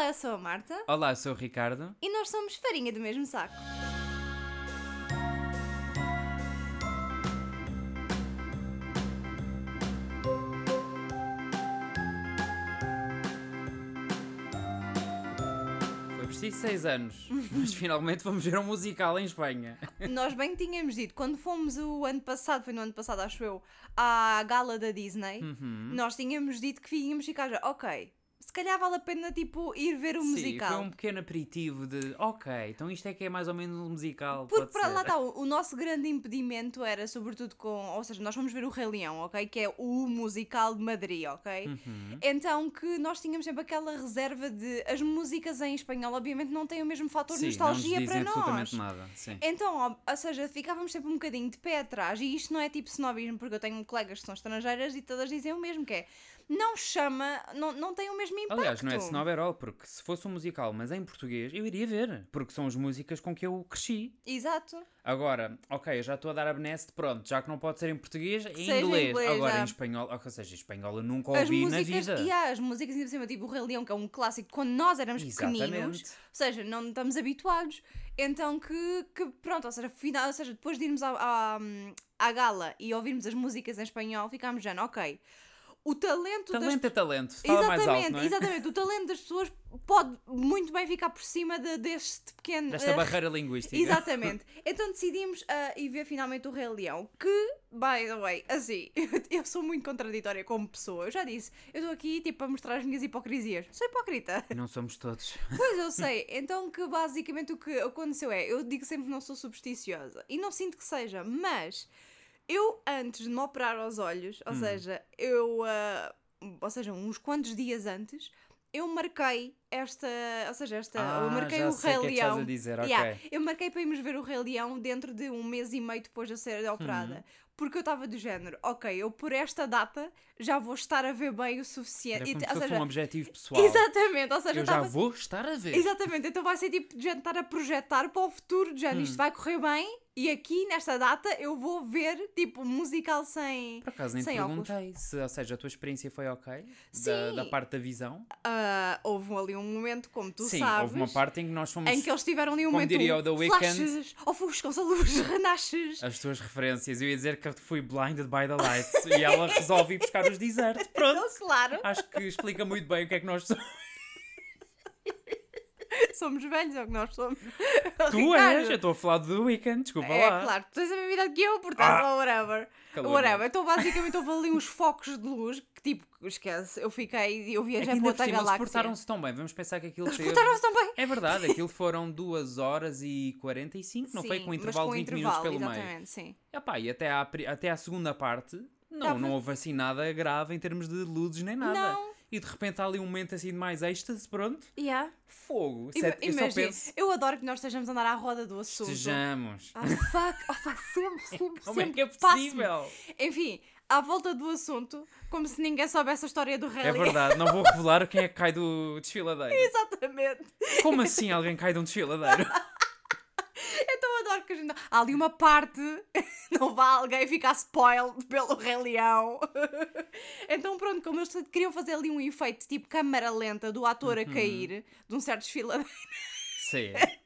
Olá, eu sou a Marta Olá, eu sou o Ricardo. e nós somos farinha do mesmo saco. Foi preciso seis anos, mas finalmente vamos ver um musical em Espanha. Nós bem tínhamos dito, quando fomos o ano passado, foi no ano passado, acho eu, à gala da Disney, Uhum. nós tínhamos dito que íamos ficar já, ok, se calhar vale a pena, tipo, ir ver o Sim, musical. foi um pequeno aperitivo de ok, então isto é que é mais ou menos um musical. Porque para ser. lá está, o, o nosso grande impedimento era sobretudo com, ou seja, nós fomos ver o Rei Leão, ok? Que é o musical de Madrid, ok? Uhum. Então que nós tínhamos sempre aquela reserva de as músicas em espanhol, obviamente, não têm o mesmo fator de Sim, nostalgia não para nós. absolutamente nada. Sim. Então, ou seja, ficávamos sempre um bocadinho de pé atrás, e isto não é tipo snobismo, porque eu tenho colegas que são estrangeiras e todas dizem o mesmo, que é não chama, não, não tem o mesmo impacto. Aliás, não é snob at all, porque se fosse um musical, mas em português, eu iria ver, porque são as músicas com que eu cresci. Exato. Agora, ok, eu já estou a dar a benesse, pronto, já que não pode ser em português, em Seja inglês. inglês, Agora já. em espanhol, ou seja, em espanhol eu nunca As ouvi na músicas, vida. e há as músicas ainda por cima, tipo o Rei Leão, que é um clássico quando nós éramos pequeninos, Exatamente. ou seja, não estamos habituados. Então que, que pronto, ou seja, final, ou seja, depois de irmos à, à, à gala e ouvirmos as músicas em espanhol, ficámos já, ok. O talento, das Talento é talento, fala mais Exatamente, alto, não é? exatamente. O talento das pessoas pode muito bem ficar por cima de- deste pequeno. Desta eh, barreira linguística. Exatamente. Então decidimos ah, ir ver finalmente o Rei Leão, que, by the way, assim, eu sou muito contraditória como pessoa. Eu já disse, eu estou aqui tipo a mostrar as minhas hipocrisias. Sou hipócrita. Não somos todos. Pois eu sei. Então que basicamente o que aconteceu é, eu digo sempre que não sou supersticiosa. E não sinto que seja, mas eu antes de me operar aos olhos, Hum. ou seja, eu. ah, ou seja, uns quantos dias antes, eu marquei esta. Ou seja, esta. eu Ah, marquei já o Rei o que é que Leão. dizer. Yeah, eu marquei para irmos ver o Rei Leão dentro de um mês e meio depois de eu ser operada. Uhum. Porque eu estava do género, ok, eu por esta data já vou estar a ver bem o Era suficiente. como E, se ou fosse seja, um objetivo pessoal. exatamente, ou seja, Eu eu já vou estar a ver. Exatamente, então vai ser tipo de estar a projetar para o futuro, de género, Hum. isto vai correr bem e aqui nesta data eu vou ver tipo um musical sem. Por acaso nem te sem óculos. perguntei se, ou seja, a tua experiência foi ok? Sim. Da, da parte da visão? Ah, houve ali um momento, como tu Sim, sabes, houve uma parte em que nós fomos. em que eles tiveram ali um momento. diria o The Weeknd, flashes, ofuscam-se a luz, renasces. As tuas referências. Eu ia dizer que eu fui blinded by the lights e ela resolve ir buscar os desertos. Pronto. Então, claro, Acho que explica muito bem o que é que nós somos. somos velhos, é o que nós somos. Tu Ricardo, és, eu estou a falar do The Weeknd, desculpa É, lá. claro, tu tens a mesma idade que eu, portanto, Ah. whatever. Calor. Whatever. Então, basicamente, houve ali uns focos de luz que, tipo, esquece, eu fiquei, eu É viajei para outra cima eles galáxia. portaram-se tão bem. Vamos pensar que aquilo Eles teve... portaram-se tão bem. É verdade, aquilo foram 2 horas e 45, não foi Sim, com um intervalo com de 20 intervalo, minutos pelo meio. exatamente, sim. Epá, e até à, até à segunda parte, não, não houve assim nada grave em termos de luzes nem nada. Não. E de repente há ali um momento assim de mais êxtase, pronto. Yeah. Fogo. Ima- Sério, eu só Imagina, penso. eu adoro que nós estejamos a andar à roda do assunto. Estejamos. Ah, fuck. Oh, pá, sempre, sempre, Como é sempre que é possível? Enfim, à volta do assunto, como se ninguém soubesse a história do rally. É verdade, não vou revelar quem é que cai do desfiladeiro. Exatamente. Como assim alguém cai de um desfiladeiro? Adoro que a gente... Há ali uma parte, não vá alguém ficar spoiled pelo Rei Leão. Então pronto, como eles queriam fazer ali um efeito tipo câmara lenta do ator Uhum. a cair de um certo desfiladeiro. Sim.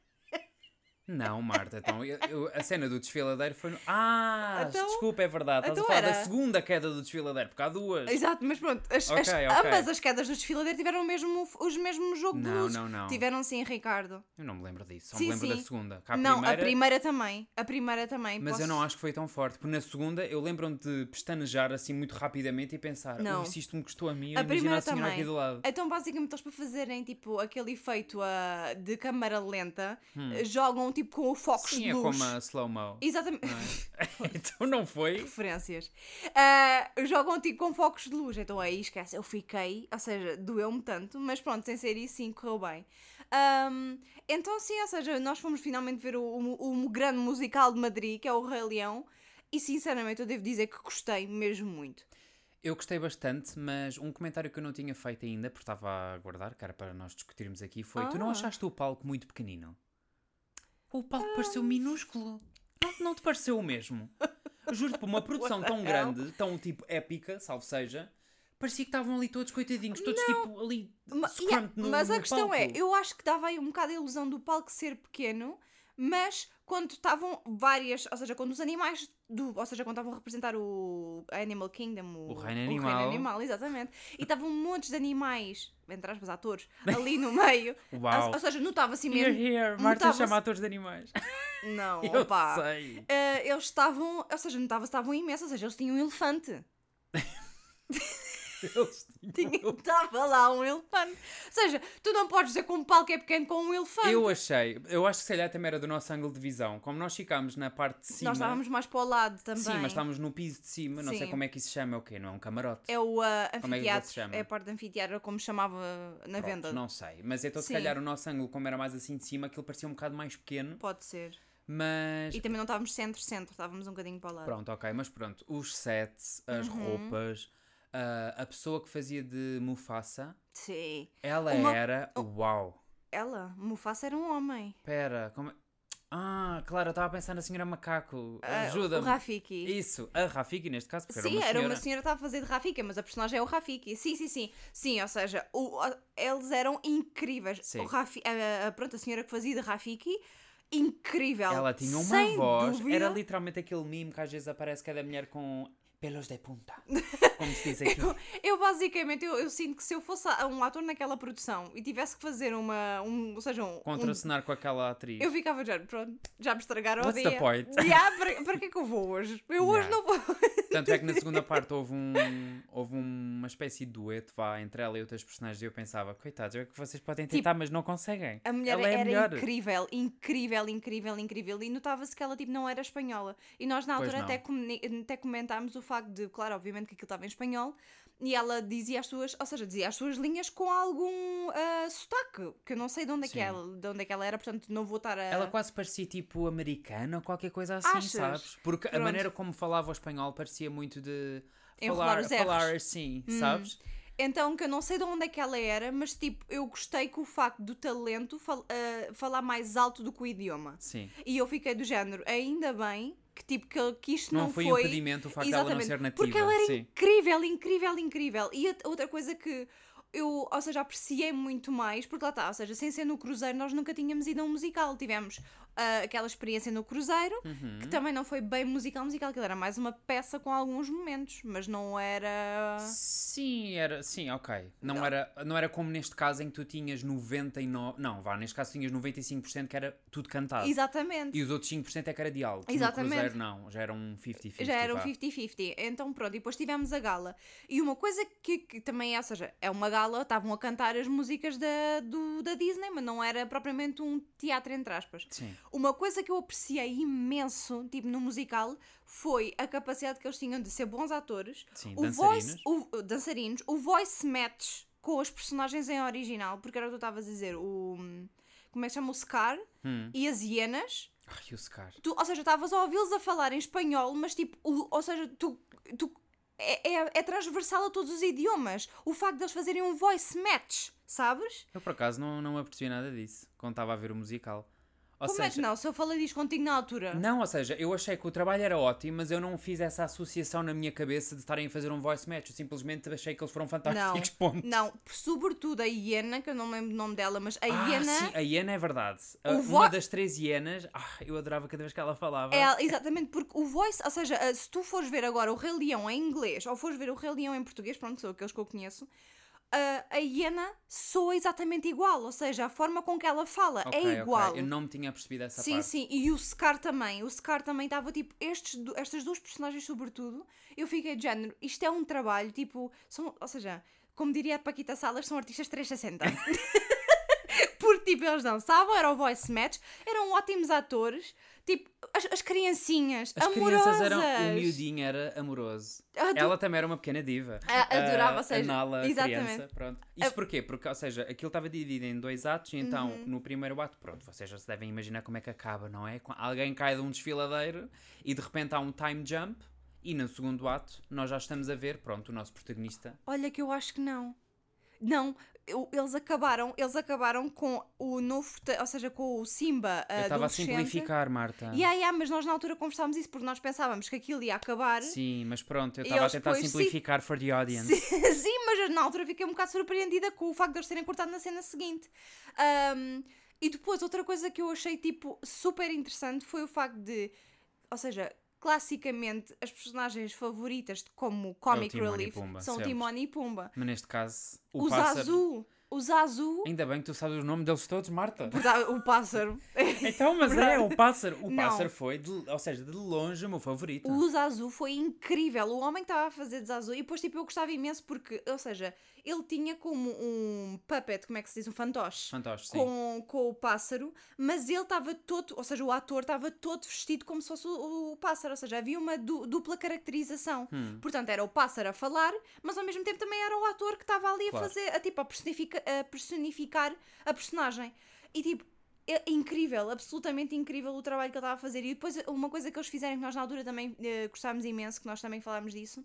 Não, Marta, então eu- eu- a cena do desfiladeiro foi no... Ah, Então- desculpa, é verdade. Estás então a falar da era. segunda queda do desfiladeiro, porque há duas. Exato, mas pronto, as, Ok, as- ok. ambas as quedas do desfiladeiro tiveram mesmo, os mesmos jogo de Não, luzes. não, não. Tiveram sim, Ricardo. Eu não me lembro disso, só Sim, me lembro sim. da segunda. A não, primeira... a primeira também. A primeira também. Mas posso- eu não acho que foi tão forte, porque na segunda eu lembro-me de pestanejar assim muito rapidamente e pensar, Não. "Ui, se isto me custou a mim, A primeira a senhora também. aqui do lado. Então, basicamente, eles para fazerem tipo aquele efeito ah, de câmara lenta, jogam tipo com o foco Sim, de é luz. como a slow-mo. Exatamente. então não foi? Referências. Ah, jogam tipo com focos de luz. Então aí esquece, eu fiquei, ou seja, doeu-me tanto, mas pronto, sem ser isso, sim, correu bem. Ahm, então, sim, ou seja, nós fomos finalmente ver o, o, o grande musical de Madrid, que é o Rei Leão, e sinceramente eu devo dizer que gostei mesmo muito. Eu gostei bastante, mas um comentário que eu não tinha feito ainda, porque estava a aguardar, cara, para nós discutirmos aqui, foi: tu não Ah. achaste o palco muito pequenino? O palco pareceu minúsculo. Não, não te pareceu o mesmo? Juro-te, por uma produção tão hell? grande, tão tipo épica, salvo seja, parecia que estavam ali todos coitadinhos, todos tipo ali Ma- yeah, no, mas a no questão é, palco. eu acho que dava aí um bocado a ilusão do palco ser pequeno, mas quando estavam várias, ou seja, quando os animais do, ou seja, quando estavam a representar o Animal Kingdom, o, O reino animal. animal, exatamente, e estavam montes de animais, entre aspas, atores, ali no meio, Uau. ou, ou seja, notava-se Here, mesmo. here, Marta notava-se- chama atores de animais. Não, Eu opa. sei. Eh, eles estavam, ou seja, notava-se estavam imensos, ou seja, eles tinham um elefante. Eles Tinha- Estava lá um elefante. Ou seja, tu não podes dizer que um palco é pequeno com um elefante. Eu achei, eu acho que se calhar também era do nosso ângulo de visão. Como nós ficámos na parte de cima. Nós estávamos mais para o lado também. Sim, mas estávamos no piso de cima, não sei Sim. como é que isso se chama, é o quê? Não é um camarote? É o ah, Como é que anfiteatro. se chama? É a parte de anfiteatro, como chamava na Pronto, venda. Não sei, mas então se Sim. calhar o nosso ângulo, como era mais assim de cima, aquilo parecia um bocado mais pequeno, Pode ser. mas E também não estávamos centro-centro, estávamos um bocadinho para o lado. pronto, ok, mas pronto, os sets, as Uhum. roupas, ah, a pessoa que fazia de Mufasa, Sim. ela Uma- era, uau, Ela, Mufasa era um homem. pera, como é- Ah, claro, eu estava a pensar na senhora macaco, Ah, ajuda-me. O Rafiki. Isso, a Rafiki neste caso, porque Sim, era uma era senhora. uma senhora que estava a fazer de Rafiki, mas a personagem é o Rafiki. Sim, sim, sim. Sim, ou seja, o- a- eles eram incríveis. Sim. O Rafi, a, a- pronto, a senhora que fazia de Rafiki, incrível. Ela tinha uma Sem voz, dúvida. era literalmente aquele mimo que às vezes aparece cada mulher com pelos de punta, como se diz aqui. Eu basicamente, eu, eu sinto que se eu fosse um ator naquela produção e tivesse que fazer uma, um, ou seja, um, um Contracenar com aquela atriz. eu ficava já, pronto, já me estragaram o What's dia. the point? Yeah, para, para que é que eu vou hoje? Eu hoje Yeah. não vou. Tanto é que na segunda parte houve, um, houve uma espécie de dueto vá, entre ela e outras personagens e eu pensava, coitados, é que vocês podem tentar, mas não conseguem. Tipo, A mulher ela é era melhor. incrível, incrível, incrível, incrível. E notava-se que ela tipo, não era espanhola. E nós na altura até, até comentámos o facto de, claro, obviamente que aquilo estava em espanhol. E ela dizia as suas, ou seja, dizia as suas linhas com algum ah, sotaque, que eu não sei de onde, é que ela, de onde é que ela era, portanto não vou estar a. Ela quase parecia tipo americana ou qualquer coisa assim, Achas? sabes? Porque a Pronto. maneira como falava o espanhol parecia muito de falar. Hum. falar assim, sabes? Então, que eu não sei de onde é que ela era, mas tipo, eu gostei com o facto do talento fal- ah, falar mais alto do que o idioma. Sim. E eu fiquei do género, ainda bem que tipo que, que isto Não, não, foi, impedimento o facto dela não Exatamente, ser nativa. Porque ela era Sim. incrível, incrível, incrível. E a- outra coisa que eu, ou seja, apreciei muito mais, porque lá está, ou seja, sem ser no Cruzeiro, nós nunca tínhamos ido a um musical. Tivemos ah, aquela experiência no Cruzeiro, Uhum. que também não foi bem musical, musical, que era mais uma peça com alguns momentos, mas não era. Sim, era, sim, ok. Não, Era, não era como neste caso em que tu tinhas 99, não, vá, neste caso tinhas 95% que era tudo cantado. Exatamente. E os outros 5% é que era diálogo. Exatamente. No Cruzeiro não, já era um 50-50. Já era um vá. 50-50. Então pronto, e depois tivemos a gala. E uma coisa que, que também é, ou seja, é uma gala, estavam a cantar as músicas da, do, da Disney, mas não era propriamente um teatro, entre aspas. Sim. Uma coisa que eu apreciei imenso, tipo, no musical, foi a capacidade que eles tinham de ser bons atores. Sim, o dançarinos. voice, o, o- dançarinos, o voice match com os personagens em original, porque era o que tu estavas a dizer, o... Como é que chama? O Scar Hum. e as hienas. Ai, o Scar. Tu, ou seja, estavas a ouvi-los a falar em espanhol, mas tipo, o- ou seja, tu, tu é, é, é transversal a todos os idiomas. O facto de eles fazerem um voice match, sabes? Eu por acaso não, não apercebi nada disso quando estava a ver o musical. Ou Como é que seja, não? Se eu falei disto contigo na altura. Não, ou seja, eu achei que o trabalho era ótimo, mas eu não fiz essa associação na minha cabeça de estarem a fazer um voice match. Eu simplesmente achei que eles foram Não, fantásticos. Ponto. não, sobretudo a hiena, que eu não me lembro o nome dela, mas a Ah, hiena sim, a hiena é verdade. O Ah, vo- Uma das três hienas, ah, eu adorava cada vez que ela falava. é exatamente porque o voice, ou seja, ah, se tu fores ver agora o Rei Leão em inglês ou fores ver o Rei Leão em português, pronto, são aqueles que eu conheço. A hiena soa exatamente igual, ou seja, a forma com que ela fala é ok, igual. Eu não me tinha percebido essa Sim, parte. sim, e o Scar também. O Scar também estava tipo, estes, estas duas personagens, sobretudo, eu fiquei de género, isto é um trabalho, tipo, são, ou seja, como diria a Paquita Salas, são artistas 360. Porque, tipo, eles dançavam, era o voice match, eram ótimos atores, tipo, as, as criancinhas, As amorosas. crianças eram. O miudinho era amoroso. Tu- Ela também era uma pequena diva. Ah, adorava, Ah, ou seja, a Nala, exatamente. criança, pronto. Isto porquê? Porque, ou seja, aquilo estava dividido em dois atos e então, Uhum. no primeiro ato, pronto, vocês já se devem imaginar como é que acaba, não é? Alguém cai de um desfiladeiro e de repente há um time jump e no segundo ato nós já estamos a ver, pronto, o nosso protagonista. Olha que eu acho que não. Não, eles acabaram, eles acabaram com o novo, ou seja, com o Simba Eu estava a simplificar, Marta. Yeah, yeah, mas nós na altura conversámos isso porque nós pensávamos que aquilo ia acabar. Sim, mas pronto, eu E estava a tentar depois, sim. simplificar for the audience. Sim, sim, mas na altura fiquei um bocado surpreendida com o facto de eles terem cortado na cena seguinte. Ahm, e depois, outra coisa que eu achei, tipo, super interessante foi o facto de, ou seja, classicamente as personagens favoritas como Comic Timon e Relief são sempre. Timon e Pumba. Mas neste caso, o, O, pássaro. Zazu, o Zazu, Ainda bem que tu sabes o nome deles todos, Marta. o pássaro, Então, mas é, o pássaro. O Não. pássaro foi, de- ou seja, de longe o meu favorito. O Zazu foi incrível. O homem que estava a fazer de Zazu. E depois, tipo, eu gostava imenso porque, ou seja, ele tinha como um puppet, como é que se diz? Um fantoche. Fantástico, sim. Com, com o pássaro, mas ele estava todo, ou seja, o ator estava todo vestido como se fosse o, o pássaro, ou seja, havia uma du- dupla caracterização. Hum. Portanto, era o pássaro a falar, mas ao mesmo tempo também era o ator que estava ali Claro. a fazer, a, tipo, a, personifica- a personificar a personagem. E tipo, é incrível, absolutamente incrível o trabalho que ele estava a fazer. E depois, uma coisa que eles fizeram, que nós na altura também eh, gostámos imenso, que nós também falámos disso,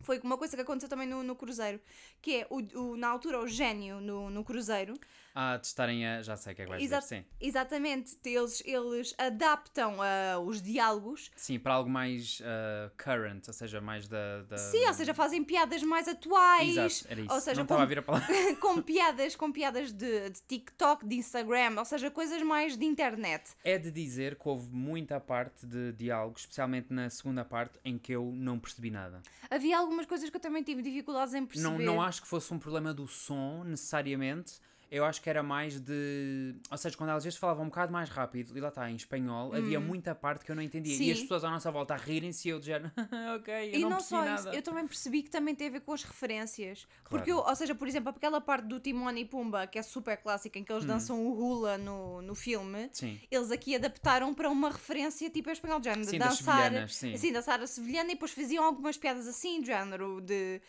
foi uma coisa que aconteceu também no, no Cruzeiro, que é, o, o- na altura, o gênio no, no Cruzeiro, Ah, de estarem a. Já sei o que é que vais Exa- dizer, sim. exatamente, eles, eles adaptam ah, os diálogos, Sim, para algo mais ah, current, ou seja, mais da. da- sim, ou seja, fazem piadas mais atuais, Exato, era isso. ou seja, não com- estava a vir a palavra. com piadas, com piadas de, de TikTok, de Instagram, ou seja, coisas mais de internet. É de dizer que houve muita parte de diálogo, especialmente na segunda parte, em que eu não percebi nada. Havia algumas coisas que eu também tive dificuldades em perceber. Não, não acho que fosse um problema do som, necessariamente. Eu acho que era mais de. Ou seja, quando elas às vezes falavam um bocado mais rápido, e lá está, em espanhol, havia muita parte que eu não entendia. E Hum. Sim. as pessoas à nossa volta a rirem-se e eu dizia, ok, eu E não, não, só nada. isso, eu também percebi que também tem a ver com as referências. Claro. Porque, eu, ou seja, por exemplo, aquela parte do Timon e Pumba, que é super clássica, em que eles Hum. dançam o hula no, no filme, Sim. eles aqui adaptaram para uma referência tipo em espanhol, de género, de Sim, das dançar. sim. Assim, dançar a sevilhana e depois faziam algumas piadas assim, de género, de.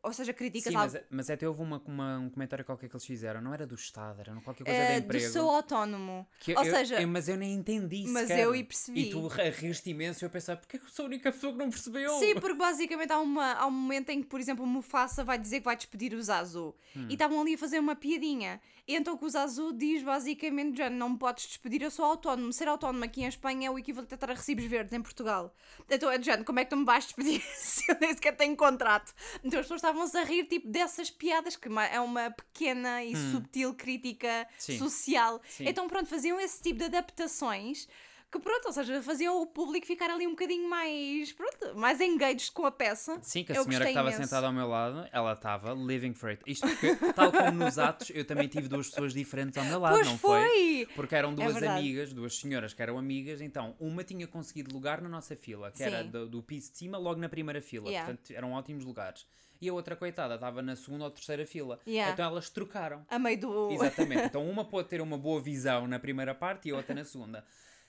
Ou seja, críticas Sim, mas, mas até houve uma, uma- um comentário qualquer que eles fizeram, não era do Estado, era qualquer coisa eh, de do emprego. seu autónomo. Que Ou eu- seja, eu- mas eu nem entendi mas sequer. eu e percebi. E tu ri- riste imenso e eu pensei, porque é que eu sou a única pessoa que não percebeu? Sim, porque basicamente há, uma, há um momento em que, por exemplo, o Mufasa vai dizer que vai despedir o Zazu Hum. e estavam ali a fazer uma piadinha. Então o que o Zazu diz basicamente, já não me podes despedir, eu sou autónomo. Ser autónomo aqui em Espanha é o equivalente a estar a recibos verdes em Portugal. Então é género, como é que tu me vais despedir se eu nem sequer tenho contrato? Então as pessoas estavam-se a rir tipo dessas piadas, que é uma pequena e subtil crítica Hum. Sim. social. Sim. Então pronto, faziam esse tipo de adaptações que pronto, ou seja, faziam o público ficar ali um bocadinho mais, pronto, mais engaged com a peça. Sim, que a Eu senhora que estava sentada ao meu lado, ela estava living for it. Isto porque, tal como nos atos, eu também tive duas pessoas diferentes ao meu lado, Pois não foi! Porque eram duas verdade. amigas, duas senhoras que eram amigas, então uma tinha conseguido lugar na nossa fila, que era Sim. do, do piso de cima, logo na primeira fila. Yeah. Portanto, eram ótimos lugares. E a outra, coitada, estava na segunda ou terceira fila. Yeah. Então elas trocaram. A meio do. Exatamente. Então uma pode ter uma boa visão na primeira parte e a outra na segunda.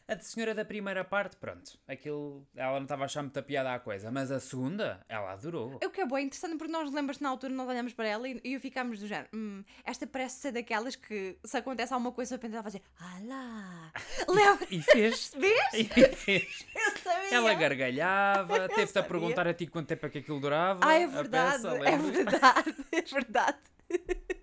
A de senhora da primeira parte, pronto, aquilo, ela não estava a achar muita piada à coisa, mas a segunda, ela adorou. O que é bom, é interessante porque nós lembras na altura nós olhamos para ela e, e ficámos do género, hum, esta parece ser daquelas que se acontece alguma coisa eu penso a fazer, ah lá, lembra? E fez. Vês? E fez. Eu sabia. Ela gargalhava, teve-te a perguntar a ti quanto tempo é que aquilo durava. Ah, é verdade, peça, é lembras? verdade, é verdade.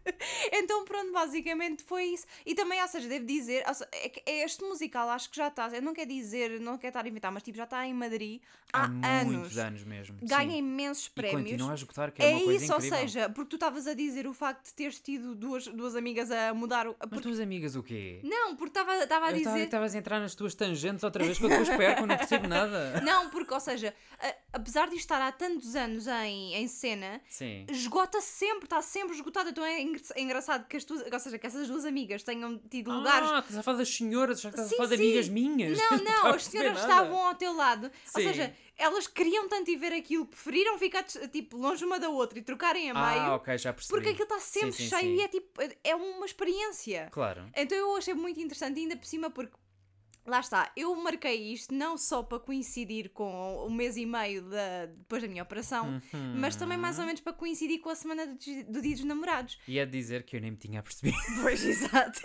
Então, pronto, basicamente foi isso. E também, ou seja, devo dizer, ou seja, é que este musical acho que já está, eu não quero dizer, não quero estar a inventar, mas tipo, já está em Madrid há, Há anos. muitos anos mesmo. Ganha sim. imensos E prémios. continua a esgotar, que é, É uma coisa isso, ou incrível. seja, porque tu estavas a dizer o facto de teres tido duas, duas amigas a mudar o. Mas porque- tuas amigas o quê? Não, porque estava a Eu dizer. Estavas a entrar nas tuas tangentes outra vez que eu depois perco, não percebo nada. Não, porque, ou seja, a- apesar de estar há tantos anos em, em cena, Sim. esgota sempre, está sempre esgotado. Então é é engraçado que as tuas, ou seja, que essas duas amigas tenham tido lugares. Ah, estás a falar das senhoras, já que estás a falar de amigas minhas. Não, não, a as senhoras estavam ao teu lado. Ou Sim. seja, elas queriam tanto ir ver aquilo, preferiram ficar tipo longe uma da outra e trocarem a meio. Ah, ok, já percebi. Porque aquilo está sempre Sim, cheio e é tipo, é uma experiência. Claro. Então eu achei muito interessante, ainda por cima, porque lá está, eu marquei isto não só para coincidir com o mês e meio da, depois da minha operação, mas também mais ou Uhum. menos para coincidir com a semana do, do Dia dos Namorados. E é dizer que eu nem me tinha percebido. Pois, exato.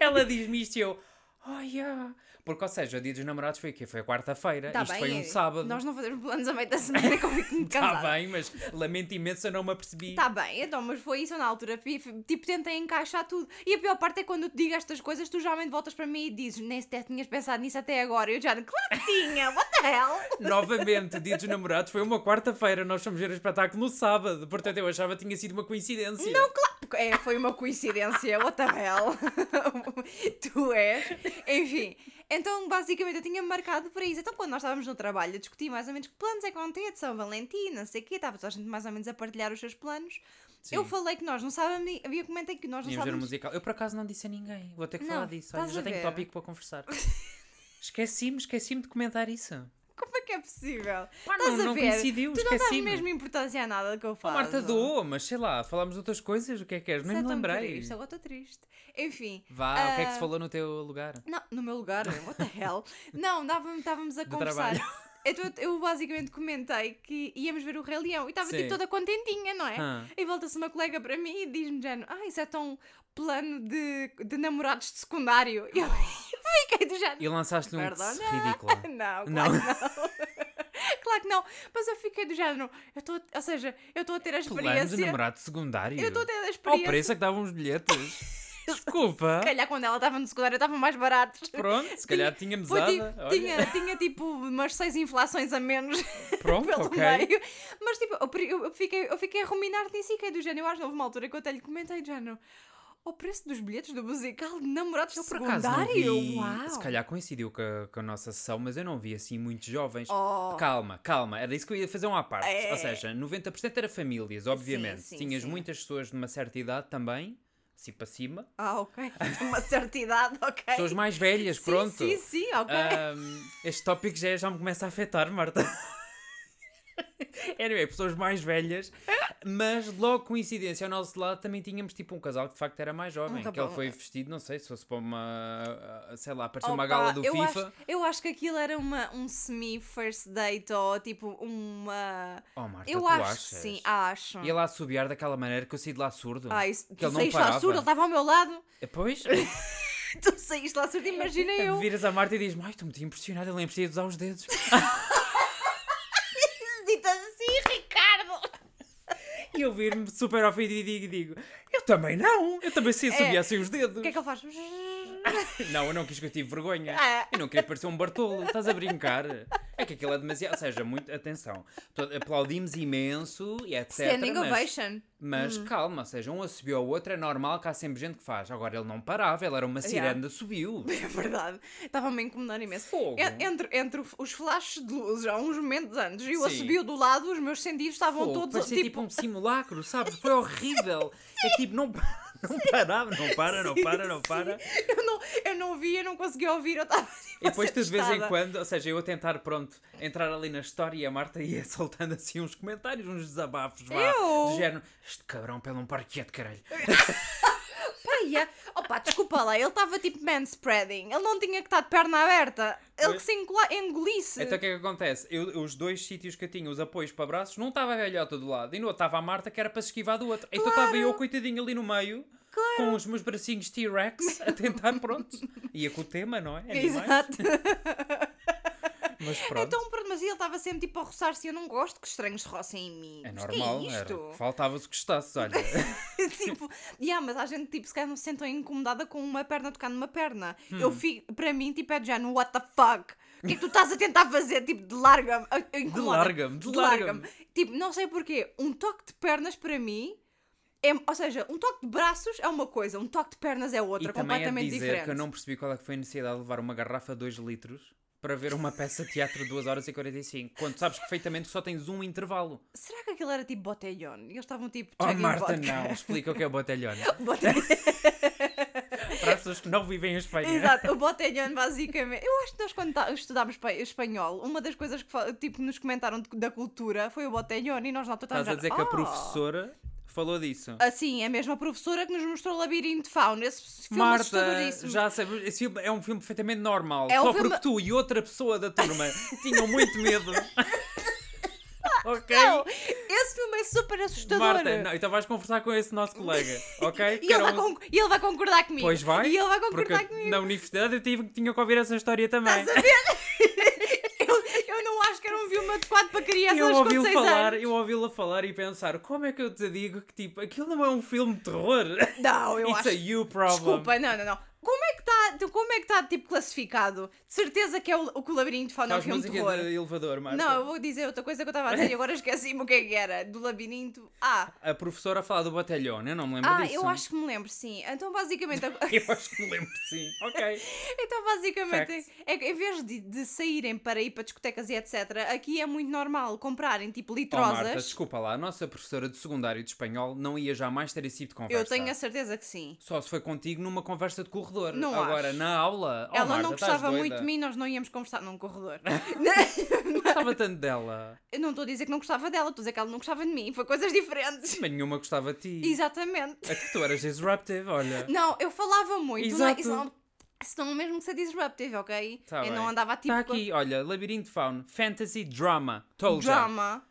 Ela diz-me isto e eu. Oh, yeah. Porque, ou seja, o dia dos namorados foi o quê? Foi a quarta-feira. Tá Isto bem, foi um sábado. Nós não fazemos planos a meio da semana como é que me Está bem, mas lamento imenso, eu não me apercebi. Tá bem, então, mas foi isso na altura. Tipo, tentei encaixar tudo. E a pior parte é quando eu te digo estas coisas, tu geralmente voltas para mim e dizes, nem sequer tinhas pensado nisso até agora. Eu já, claro que tinha, what the hell? Novamente, o dia dos namorados foi uma quarta-feira. Nós fomos ver o espetáculo no sábado. Portanto, eu achava que tinha sido uma coincidência. Não, claro. É, foi uma coincidência, what the hell? tu és. Enfim, então basicamente eu tinha marcado para isso. Então quando nós estávamos no trabalho a discutir mais ou menos que planos é que vão ter de São Valentim, não sei o quê, estava toda a gente mais ou menos a partilhar os seus planos. Sim. Eu falei que nós não sabíamos, havia comentei que nós não o sabíamos. musical. Eu por acaso não disse a ninguém. Vou ter que Não, falar disso. Olha, já tenho tópico para conversar. Esqueci-me, esqueci-me de comentar isso. Como é que é possível? Pá, Estás não, a não ver? coincidiu, Tu não dás esqueci-me. mesmo importância a nada que eu faço. Marta dou, mas sei lá, falámos de outras coisas, o que é que és? Isso Nem é me tão lembrei. Triste, agora estou triste. Enfim. Vá, o que é que se ah, falou no teu lugar? Não, no meu lugar, what the hell? Não, estávamos a conversar. trabalho. Eu, eu basicamente comentei que íamos ver o Rei Leão e estava Sim. tipo toda contentinha, não é? Ah. E volta-se uma colega para mim e diz-me, Jano, ah, isso é tão plano de, de namorados de secundário. E eu, eu fiquei do género. E lançaste-lhe um tss ridícula. Não, claro Não. que não. claro que não. Mas eu fiquei do género. Eu estou, ou seja, eu estou a ter a Plano de experiência. namorado secundário. Eu estou a ter a Ao experiência. preço é que davam os bilhetes. Desculpa. Se calhar quando ela estava no secundário estavam mais baratos. Pronto, se calhar tinha mesada. tipo- olha. tinha, tinha tipo umas seis inflações a menos Pronto, pelo ok. meio. Mas tipo, eu, eu- eu fiquei, eu fiquei a ruminar nisso e fiquei do género. Eu acho que houve uma altura que eu até lhe comentei do género. O preço dos bilhetes do musical de namorados Eu por secundário? vi. Uau! Se calhar coincidiu com a, com a nossa sessão, mas eu não vi assim muitos jovens. Oh. Calma, calma, era isso que eu ia fazer uma parte. É. Ou seja, 90% era famílias, obviamente. sim, Tinhas sim. muitas pessoas de uma certa idade também, assim para cima. Ah, ok. Uma certa idade, ok. Pessoas mais velhas, sim, pronto. Sim, sim, ok. Ahm, este tópico já, já me começa a afetar, Marta. anyway, pessoas mais velhas, mas logo coincidência ao nosso lado também tínhamos tipo um casal que de facto era mais jovem. Um que ele foi vestido, não sei se fosse para uma. sei lá, parecia uma gala do eu FIFA. Acho, eu acho que aquilo era uma, um semi-first date ou tipo uma. Oh, Marta, eu tu acho achas? que sim, acho. Ia lá assobiar daquela maneira que eu saí de lá surdo. Ai, que tu ele não saíste lá surdo, ele estava ao meu lado. Pois, Tu saíste lá surdo, imagina eu. viras a Marta e dizes: Ai, estou muito impressionada, ele nem precisa de usar os dedos. Dito assim, Ricardo. E eu vir-me super ofendido e digo: Eu também não, eu também sei assobiar sem os dedos. O que é que ele faz? Não, eu não quis que eu tive vergonha. Ah. Eu não queria parecer um Bartolo. Estás a brincar? É que aquilo é demasiado. Ou seja, muito. Atenção. Todo- aplaudimos imenso e etc. Standing mas, ovation. mas calma, ou seja, um assobiou ao outro. É normal que há sempre gente que faz. Agora ele não parava, ele era uma Yeah. ciranda, subiu. É verdade. Estava-me a incomodar imenso. Fogo. En- Entre, entre os flashes de luz, já uns momentos antes, e o assobio do lado, os meus sentidos estavam Fogo, todos parecia tipo. tipo um simulacro, sabes? Foi horrível. É tipo, não, não parava, não para, não para, não para. Eu, não, eu não via, não conseguia ouvir, eu estava tipo, E depois de vez em quando, ou seja, eu a tentar, pronto, entrar ali na história e a Marta ia soltando assim uns comentários, uns desabafos, vá, Eu? do género, este cabrão pelo um parquete, caralho. Opa, desculpa lá, ele estava tipo manspreading, ele não tinha que estar de perna aberta, ele que se engula- engolisse. Então o que é que acontece? Eu, os dois sítios que eu tinha, os apoios para braços, não estava a velhota do lado, e no outro estava a Marta que era para se esquivar do outro. Então estava eu, coitadinho, ali no meio, com os meus bracinhos T-Rex, a tentar, pronto. Ia com o tema, não é? Animais. Exato. Mas pronto. Então, pronto, mas ele estava sempre tipo a roçar-se. Eu não gosto que estranhos rocem em mim. é normal, que é isto? Faltava-se que gostasses, olha. tipo, yeah, mas há gente tipo, se calhar não se sentam incomodada com uma perna tocar numa perna. Hum. Eu fico, para mim, tipo, é de género, what the fuck? O que é que tu estás a tentar fazer? Tipo, de larga-me. a- a- incomoda. larga-me, de larga-me. Tipo, não sei porquê. Um toque de pernas para mim. É, ou seja, um toque de braços é uma coisa, um toque de pernas é outra, E também é de completamente dizer diferente. que eu não percebi qual é que foi a necessidade de levar uma garrafa de 2 litros para ver uma peça de teatro de 2 horas e 45, quando sabes perfeitamente que só tens um intervalo. Será que aquilo era tipo botellón? E eles estavam tipo. Oh, Marta, vodka. não. Explica o que é o. Botellón. Para as pessoas que não vivem em Espanha. Exato, o botellón basicamente. Eu acho que nós quando tá- estudámos espa- espanhol, uma das coisas que tipo, nos comentaram da cultura foi o botellón e nós lá Estás estávamos a dizer que a "Oh." professora falou disso. Assim, é a professora que nos mostrou o Labirinto de Fauna. Esse filme Marta, assustadoríssimo. já sabes, esse filme é um filme perfeitamente normal. É um só filme- porque tu e outra pessoa da turma tinham muito medo. ok? Não, esse filme é super assustador. Marta, não, então vais conversar com esse nosso colega, ok? E ele, um- con- ele vai concordar comigo. Pois vai. E ele vai concordar comigo. na universidade eu tive, tinha que ouvir essa história também. Estás a ver? eu, eu não acho que era um filme adequado para crianças Eu com ouvi-lo 6 falar, anos. eu ouvi-la falar e pensar, como é que eu te digo que tipo, aquilo não é um filme de terror? Não, eu It's acho. a you problem. Desculpa, não, não, não. Como é que está, como é que está tipo classificado? De certeza que é o, o que o Labirinto fala é um filme de terror. elevador, Marta. Não, eu vou dizer outra coisa que eu estava a dizer e agora esqueci-me o que é que era. Do labirinto. Ah, A professora a falar do batalhão, eu não me lembro ah disso. eu acho que me lembro, sim. Então basicamente. Eu acho que me lembro, sim. Ok. Então, basicamente, Facts. é que em vez de, de saírem para ir para discotecas e etc., aqui é muito normal comprarem tipo Oh, litrosas. Marta, desculpa lá, a nossa professora de secundário de espanhol não ia jamais ter esse tipo de conversa. Eu tenho a certeza que sim. Só se foi contigo numa conversa de corredor. Não Agora, acho. na aula. Oh, Ela Marta, não gostava muito de mim, nós não íamos conversar num corredor. Não gostava tanto dela. Eu não estou a dizer que não gostava dela, estou a dizer que ela não gostava de mim. Foi coisas diferentes. Mas nenhuma gostava de ti. Exatamente. É que tu eras disruptive, olha. Não, eu falava muito. Exato. não, não é mesmo que ser disruptive, ok? Tá eu bem. não andava tipo. Está aqui, olha, Labirinto Faun, Fantasy Drama. Told. Drama.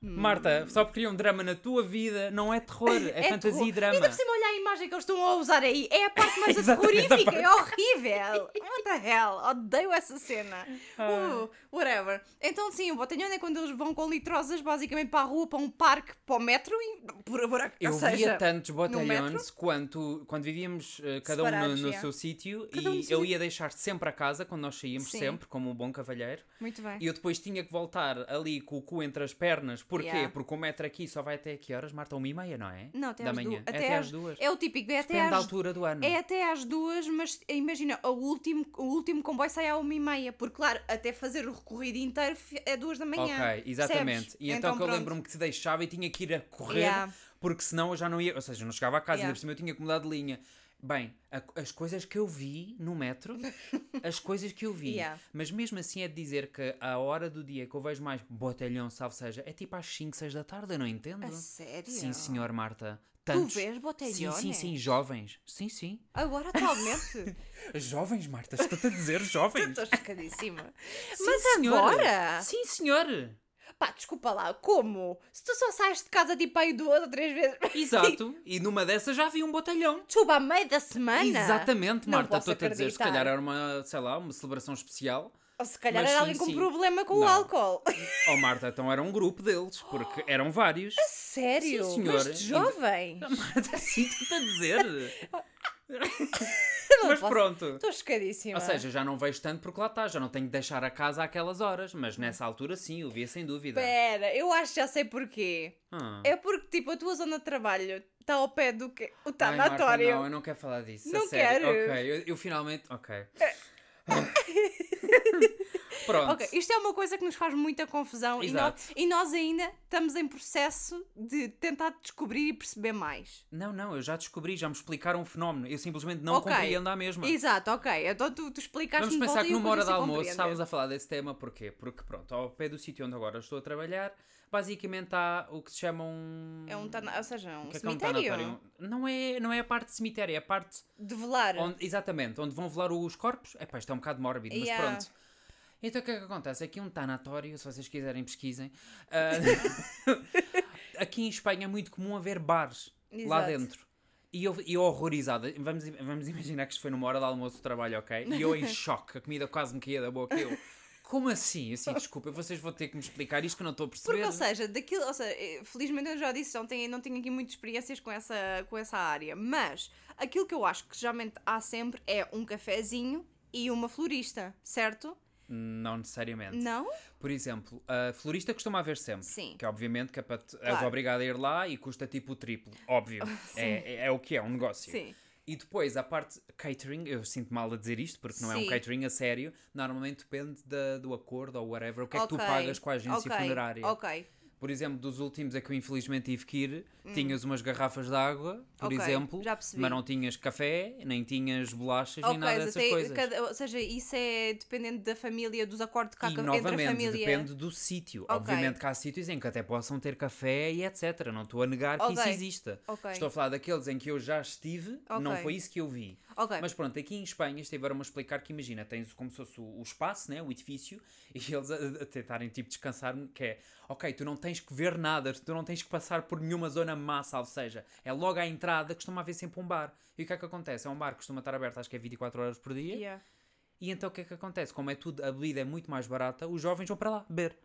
Marta, só porque queria um drama na tua vida, não é terror, é, fantasia terror. e drama. Ainda por cima, olha a imagem que eles estão a usar aí. É a parte mais a terrorífica, parte- é horrível. What the hell? Odeio essa cena. Ah. Uh, whatever. Então, sim, o botelhão é quando eles vão com litrosas basicamente para a rua, para um parque, para o metro e. Por, por, Eu seja, via tantos metro? batalhões quanto quando vivíamos eh, cada um no, no yeah. seu sítio um e eu ia deixar sempre a casa quando nós saíamos Sim. sempre, como um bom cavalheiro. Muito bem. E eu depois tinha que voltar ali com o cu entre as pernas. Porquê? Yeah. Porque o metro aqui só vai até que horas, Marta? Uma e meia, não é? Não, até da às manhã. duas. É até às duas. É o típico, é até Depende da às altura do ano. É até às duas, mas imagina, o último, o último comboio sai à uma e meia, porque claro, até fazer o recorrido inteiro é duas da manhã. Ok, exatamente. percebes? E então, que eu lembro-me que te deixava e tinha que ir a correr, Yeah. porque senão eu já não ia, ou seja, eu não chegava a casa, Yeah. ainda por cima eu tinha que mudar de linha. Bem, a- as coisas que eu vi no metro, as coisas que eu vi. Yeah. Mas mesmo assim é de dizer que a hora do dia que eu vejo mais botelhão, salve seja, é tipo às 5, 6 da tarde, eu não entendo. A sério? Sim, senhor Marta. Tu Tantos... vês Sim, botelhões? sim, sim, jovens. Sim, sim. Agora atualmente? Jovens, Marta, estou-te a dizer jovens. Estou chocadíssima. Sim, Mas senhor. agora? Sim, senhor. Pá, desculpa lá, como? Se tu só sais de casa tipo aí duas ou três vezes. Exato. E numa dessas já vi um botelhão. Desculpa, a meio da semana? Exatamente, Marta. Estou-te a dizer, se calhar era uma, sei lá, uma celebração especial. Ou se calhar Mas era sim, alguém com sim. problema com o Não. álcool. Oh, Marta, então era um grupo deles, porque eram vários. Sério? Sim, senhor. Mas jovem? Marta, sim, estou-te a dizer. Mas posso- pronto. Estou chocadíssima. Ou seja, já não vejo tanto porque lá está, já não tenho de deixar a casa àquelas horas, mas nessa altura sim, eu via sem dúvida. Espera, eu acho que já sei porquê. Ah. É porque, tipo, a tua zona de trabalho está ao pé do que o Marta, tanatório. não, eu não quero falar disso. Não queres? Ok, eu, eu finalmente. Ok. Pronto. Ok, isto é uma coisa que nos faz muita confusão e nós, e nós ainda estamos em processo de tentar descobrir e perceber mais. Não, não, eu já descobri, já me explicaram o fenómeno. Eu simplesmente não Ok. compreendo a mesma. Exato, ok. Então tu, tu explicaste Vamos pensar que numa hora de almoço estavas a falar desse tema, porquê? Porque pronto, ao pé do sítio onde agora estou a trabalhar, basicamente há o que se chama um. É um, tana... ou seja, um que é que é um cemitério? Não é, não é a parte de cemitério, é a parte de velar. onde, exatamente, onde vão velar os corpos. É pá, isto é um bocado mórbido, mas Yeah. pronto. Então o que é que acontece? Aqui um tanatório, se vocês quiserem pesquisem. ah, aqui em Espanha é muito comum haver bares lá Exato. dentro. E eu, eu horrorizada, vamos, vamos imaginar que isto foi numa hora de almoço de trabalho, ok? E eu em choque, a comida quase me caía da boca. Eu, como assim? Assim, desculpa, vocês vão ter que me explicar isto que eu não estou a perceber. Porque, ou seja, daquilo, ou seja, eh, felizmente eu já disse, não tenho, não tenho aqui muitas experiências com essa, com essa área, mas aquilo que eu acho que geralmente há sempre é um cafezinho e uma florista, certo? Não necessariamente. Não? Por exemplo, a florista costuma haver sempre. Sim. Que obviamente que é para te, és Claro. obrigado a ir lá e custa tipo o triplo. Óbvio. é, é, é o que é, um negócio. Sim. E depois a parte catering, eu sinto mal a dizer isto porque não é um Sim. catering a sério, normalmente depende da- do acordo ou whatever, o que é que tu pagas com a agência ok, funerária. Ok. Por exemplo, dos últimos a que eu infelizmente tive que ir, tinhas umas garrafas de água, por Hum. Ok, exemplo, mas não tinhas café, nem tinhas bolachas, Ok, nem nada dessas até- coisas. cada- ou seja, isso é dependente da família, dos acordos que há E entre a novamente, família. depende do sítio. Ok. Obviamente que há sítios em que até possam ter café e etc. Não estou a negar que isso exista. Estou a falar daqueles em que eu já estive, não foi isso que eu vi. Ok. Mas pronto, aqui em Espanha estiveram-me a explicar que imagina, tens como se fosse o, o espaço, né, o edifício, e eles a, a tentarem tipo descansar-me, que é, ok, tu não tens tens que ver nada, tu não tens que passar por nenhuma zona massa, ou seja, é logo à entrada que costuma haver sempre um bar. E o que é que acontece? É um bar que costuma estar aberto, acho que é 24 horas por dia. Yeah. E então o que é que acontece? Como é tudo, a bebida é muito mais barata, os jovens vão para lá beber.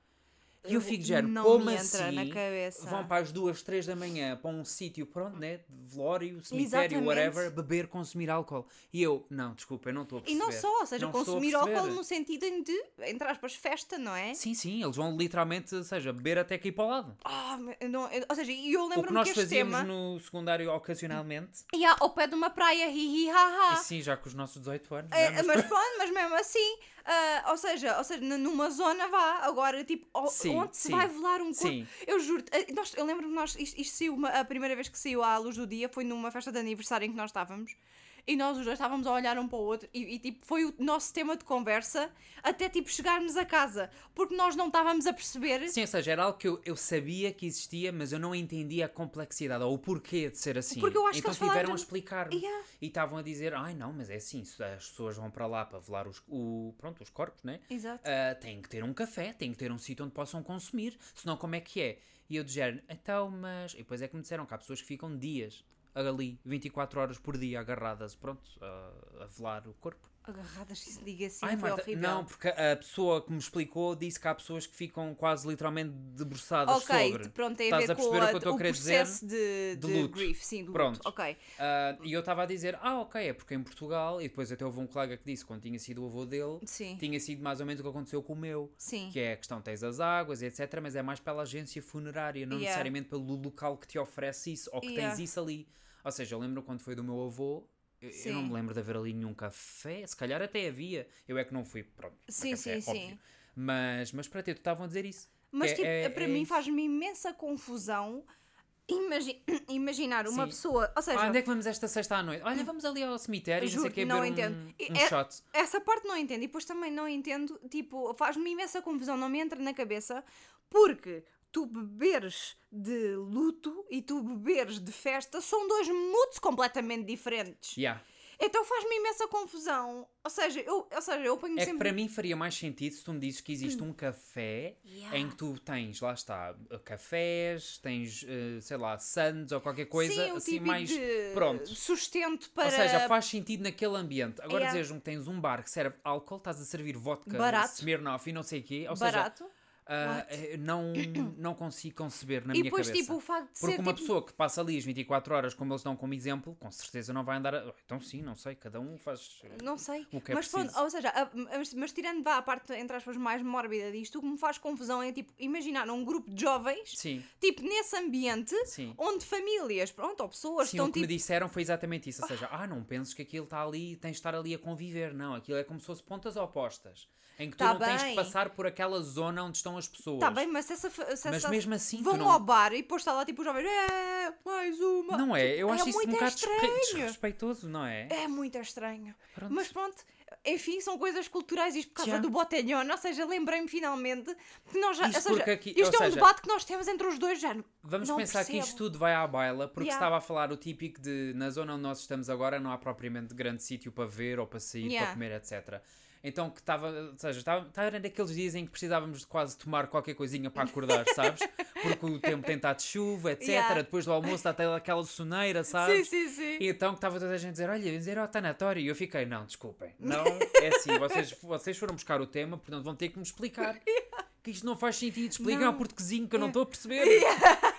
E eu fico de género, Não como me entra assim na cabeça. vão para as duas, três da manhã para um sítio, pronto, né? de Velório, cemitério, Exatamente. whatever, beber, consumir álcool. E eu, não, desculpa, eu não estou a E perceber. não só, ou seja, Não estou a consumir perceber. álcool no sentido de, entre aspas, festa, não é? Sim, sim, eles vão literalmente, ou seja, beber até cair para o lado. Ah, não, ou seja, e eu O que lembro-me nós que este fazíamos tema no secundário ocasionalmente, ia ao pé de uma praia, hi hi ha ha. e sim, já com os nossos 18 anos, É, mas pronto, mas mesmo assim, ah, ou seja, ou seja, n- numa zona vá, agora tipo, Sim, onde se vai velar um corpo. Sim. Eu juro, nós, eu lembro-me nós, isto, isto saiu uma- a primeira vez que saiu à luz do dia foi numa festa de aniversário em que nós estávamos. E nós os dois estávamos a olhar um para o outro e, e, tipo, foi o nosso tema de conversa até tipo chegarmos a casa, porque nós não estávamos a perceber. Sim, ou seja, era algo que eu, eu sabia que existia, mas eu não entendia a complexidade ou o porquê de ser assim. Porque eu acho que então eles falaram tiveram a explicar-me. Yeah. E estavam a dizer, ai não, mas é assim, se as pessoas vão para lá para velar os, o, pronto, os corpos, né? Exato. Ah, têm que ter um café, têm que ter um sítio onde possam consumir, senão como é que é? E eu de género, então, mas... E depois é que me disseram que há pessoas que ficam dias ali, 24 horas por dia, agarradas, pronto, a, a velar o corpo. Agarradas, se se diga assim, Ai, foi Marta, horrível. não, porque a pessoa que me explicou disse que há pessoas que ficam quase literalmente debruçadas Ok, sobre. pronto, tem a Estás ver a com perceber o que eu estou a o querer dizer? processo de, De de luto. grief, sim, do Pronto. luto. Ok. Ah, e eu estava a dizer, ah, ok, é porque em Portugal, e depois até houve um colega que disse, quando tinha sido o avô dele, Sim. tinha sido mais ou menos o que aconteceu com o meu. Sim. Que é a questão, tens as águas, etc., mas é mais pela agência funerária, não Yeah. necessariamente pelo local que te oferece isso, ou que Yeah. tens isso ali. Ou seja, eu lembro quando foi do meu avô, eu, eu não me lembro de haver ali nenhum café, se calhar até havia, eu é que não fui, pronto, para Sim, café, sim, óbvio. sim. Mas, mas para ti, tu estavam a dizer isso. Mas Que tipo, é- para é mim faz-me imensa confusão imagi- imaginar uma Sim. pessoa, ou seja, Ah, onde é que vamos esta sexta à noite? Olha, vamos ali ao cemitério, não sei o Juro, que, não um, entendo. E um é- shot. essa parte não entendo e depois também não entendo, tipo, faz-me imensa confusão, não me entra na cabeça, porque tu beberes de luto e tu beberes de festa são dois moods completamente diferentes. Yeah. Então faz-me imensa confusão. Ou seja, eu, ou seja, eu ponho É que sempre. para mim faria mais sentido se tu me dizes que existe um café Yeah. em que tu tens, lá está, cafés, tens, eh, sei lá, sands ou qualquer coisa Sim, assim mais. Pronto. sustento para. Ou seja, faz sentido naquele ambiente. Agora Yeah. dizes que tens um bar que serve álcool, estás a servir vodka, Barato. Smirnoff e não sei o quê. Ou barato. seja, ah, eh, não, não consigo conceber na e minha depois, cabeça. tipo, o facto de Porque ser. uma tipo, pessoa que passa ali as 24 horas, como eles dão como exemplo, com certeza não vai andar. A... Então, sim, não sei, cada um faz. Não sei. O que é mas pronto, preciso. ou seja, a- mas, mas tirando vá a parte, entre aspas, mais mórbida disto, o que me faz confusão é tipo, imaginar um grupo de jovens, Sim, tipo, nesse ambiente, sim. onde famílias, pronto, ou pessoas Sim, estão o que tipo. me disseram foi exatamente isso. Ou seja, ah, não penses que aquilo está ali, tens de estar ali a conviver. Não, aquilo é como se fosse pontas opostas. Em que tu Tá não tens que bem. passar por aquela zona onde estão as pessoas. Tá bem, mas se essa. Se Mas essa mesmo assim, vão não- ao bar e depois está lá tipo os jovens, é, mais uma. Não é? Eu é acho isso um muito bocado desre- estranho. desrespeitoso, não é? É muito estranho. Pronto. Mas pronto, enfim, são coisas culturais, isto por causa Já. do botelhão, ou seja, lembrei-me finalmente que nós já. Isto seja, aqui- isto é um seja, debate que nós temos entre os dois, já. Vamos pensar que percebo. isto tudo vai à baila, porque Yeah. estava a falar o típico de na zona onde nós estamos agora não há propriamente grande sítio para ver ou para sair, Yeah. para comer, etc. Então que estava, ou seja, estava, estava naqueles dias em que precisávamos de quase tomar qualquer coisinha para acordar, sabes? Porque o tempo tem estado de chuva, etc. Yeah. Depois do almoço está aquela soneira, Sim, sabes? sim, sim. E então que estava toda a gente a dizer, olha, vamos dizer ao tanatório. E eu fiquei, não, desculpem. Não, é assim, vocês, vocês foram buscar o tema, portanto vão ter que me explicar. Que isto não faz sentido. Expliquem ao portuguesinho que eu não estou a perceber. Pronto,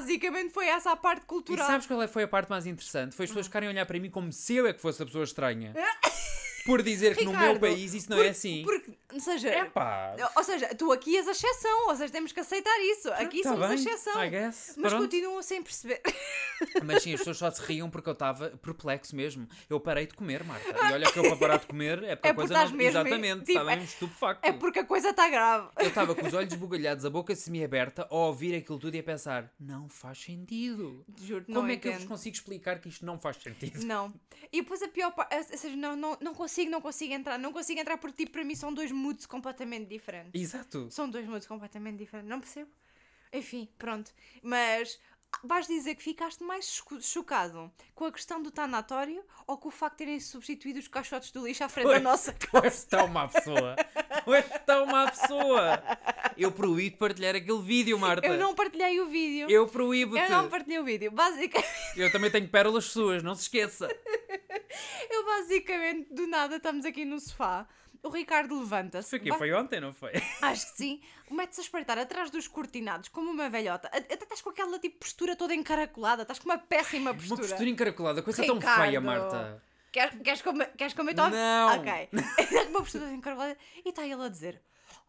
basicamente foi essa a parte E cultural. sabes qual é- foi a parte mais interessante? Foi as pessoas ficarem a olhar para mim como se eu é que fosse a pessoa estranha. Por dizer que no meu Ricardo, país isso não Porque- é assim. Porque, ou seja, É ou seja, tu aqui és a exceção, ou seja, temos que aceitar isso. Aqui tá somos a bem, exceção. I guess. Mas Pronto. continuam sem perceber. Mas sim, as pessoas só se riam porque eu estava perplexo mesmo. Eu parei de comer, Marta. E olha que eu para parar de comer é porque É a coisa não. mesmo- Exatamente, tipo, está bem estupefacto. É porque a coisa está grave. Eu estava com os olhos bugalhados, a boca semi-aberta, a ouvir aquilo tudo e a pensar: não faz sentido. Juro, Como é que eu entendo. vos consigo explicar que isto não faz sentido? Não. E depois a pior parte, ou seja, não, não, não consigo, não consigo entrar, não consigo entrar porque tipo, para mim são dois moods completamente diferentes. Exato. São dois moods completamente diferentes, não percebo. Enfim, pronto. Mas vais dizer que ficaste mais cho- chocado com a questão do tanatório ou com o facto de terem substituído os caixotes do lixo à frente da nossa Tu és tão má pessoa. Tu és tão má pessoa. Eu proíbo partilhar aquele vídeo, Marta. Eu não partilhei o vídeo. Eu proíbo-te. Eu não partilhei o vídeo. Basicamente, Eu também tenho pérolas suas, não se esqueça. eu basicamente, do nada, estamos aqui no sofá. O Ricardo levanta-se. Aqui vai- foi ontem, não foi? Acho que sim. Mete-se a espreitar atrás dos cortinados como uma velhota. Até estás com aquela tipo postura toda encaracolada. Estás com uma péssima Uma postura. postura encaracolada, coisa tão Ricardo. feia, Marta. Queres, queres, comer, queres comer top? Não. Ok. Uma postura encaracolada. E está ele a dizer...